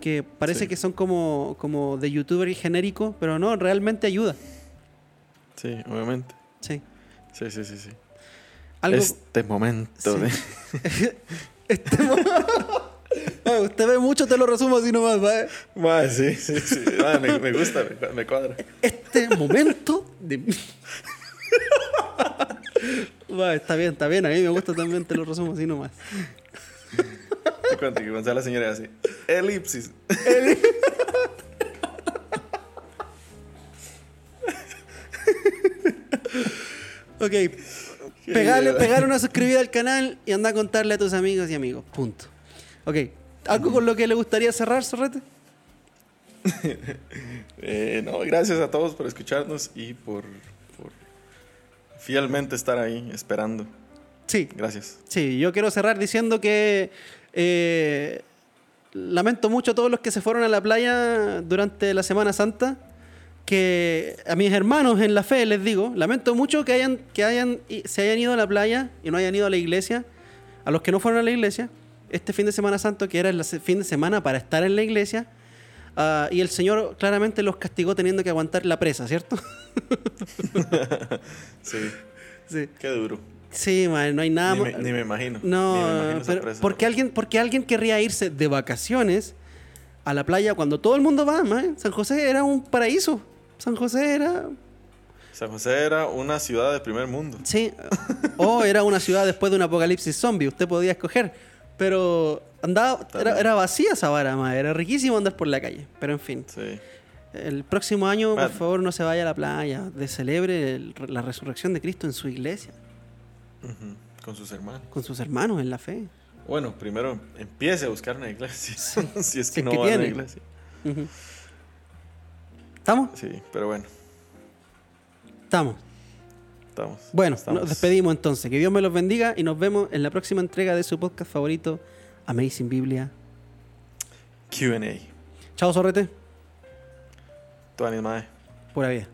que parece Sí. que son como, como de youtuber y genérico, pero no, realmente ayuda. Sí, obviamente. Sí. Sí, sí, sí, sí. Algo, Este momento Sí. de... Este mo- Ah, usted ve mucho, te lo resumo así nomás. ¿va? Mae, sí, sí, sí. Me, me gusta, me, cua- me cuadra. Este momento de... Está bien, está bien. A mí me gusta también, te lo resumo así nomás. Cuando que cuando la señora así. Elipsis. Ok. Pegarle, pegar una suscribida al canal y anda a contarle a tus amigos y amigos. Punto. Ok. ¿Algo con lo que le gustaría cerrar, Sorrete? Eh, no, gracias a todos por escucharnos y por, por fielmente estar ahí esperando. Sí, Gracias. sí, yo quiero cerrar diciendo que eh, lamento mucho a todos los que se fueron a la playa durante la Semana Santa. Que a mis hermanos en la fe les digo, lamento mucho que hayan, que hayan se hayan ido a la playa y no hayan ido a la iglesia. A los que no fueron a la iglesia, este fin de Semana Santo, que era el fin de semana para estar en la iglesia, ah, y el Señor claramente los castigó teniendo que aguantar la presa, ¿cierto? Sí, sí. qué duro. Sí, man, no hay nada Ni me, ni me imagino. No, Ni me imagino pero presa, porque ¿no? alguien, porque alguien querría irse de vacaciones a la playa cuando todo el mundo va, man. San José era un paraíso. San José era, San José era una ciudad de primer mundo. sí, o era una ciudad después de un apocalipsis zombie. Usted podía escoger, pero andaba, era, era vacía esa vara, man. Era riquísimo andar por la calle. Pero en fin, Sí. el próximo año, por favor, no se vaya a la playa. De celebre el- la resurrección de Cristo en su iglesia, Con sus hermanos. con sus hermanos en la fe. Bueno, primero empiece a buscar una iglesia. si es Si que es no que va a una iglesia. Ujú. ¿Estamos? Sí, pero bueno, Estamos. estamos. Bueno, estamos. nos despedimos entonces. Que Dios me los bendiga y nos vemos en la próxima entrega de su podcast favorito, Amazing Biblia. QA. Chao, Sorrete. Tu ánimo, mae. Pura vida.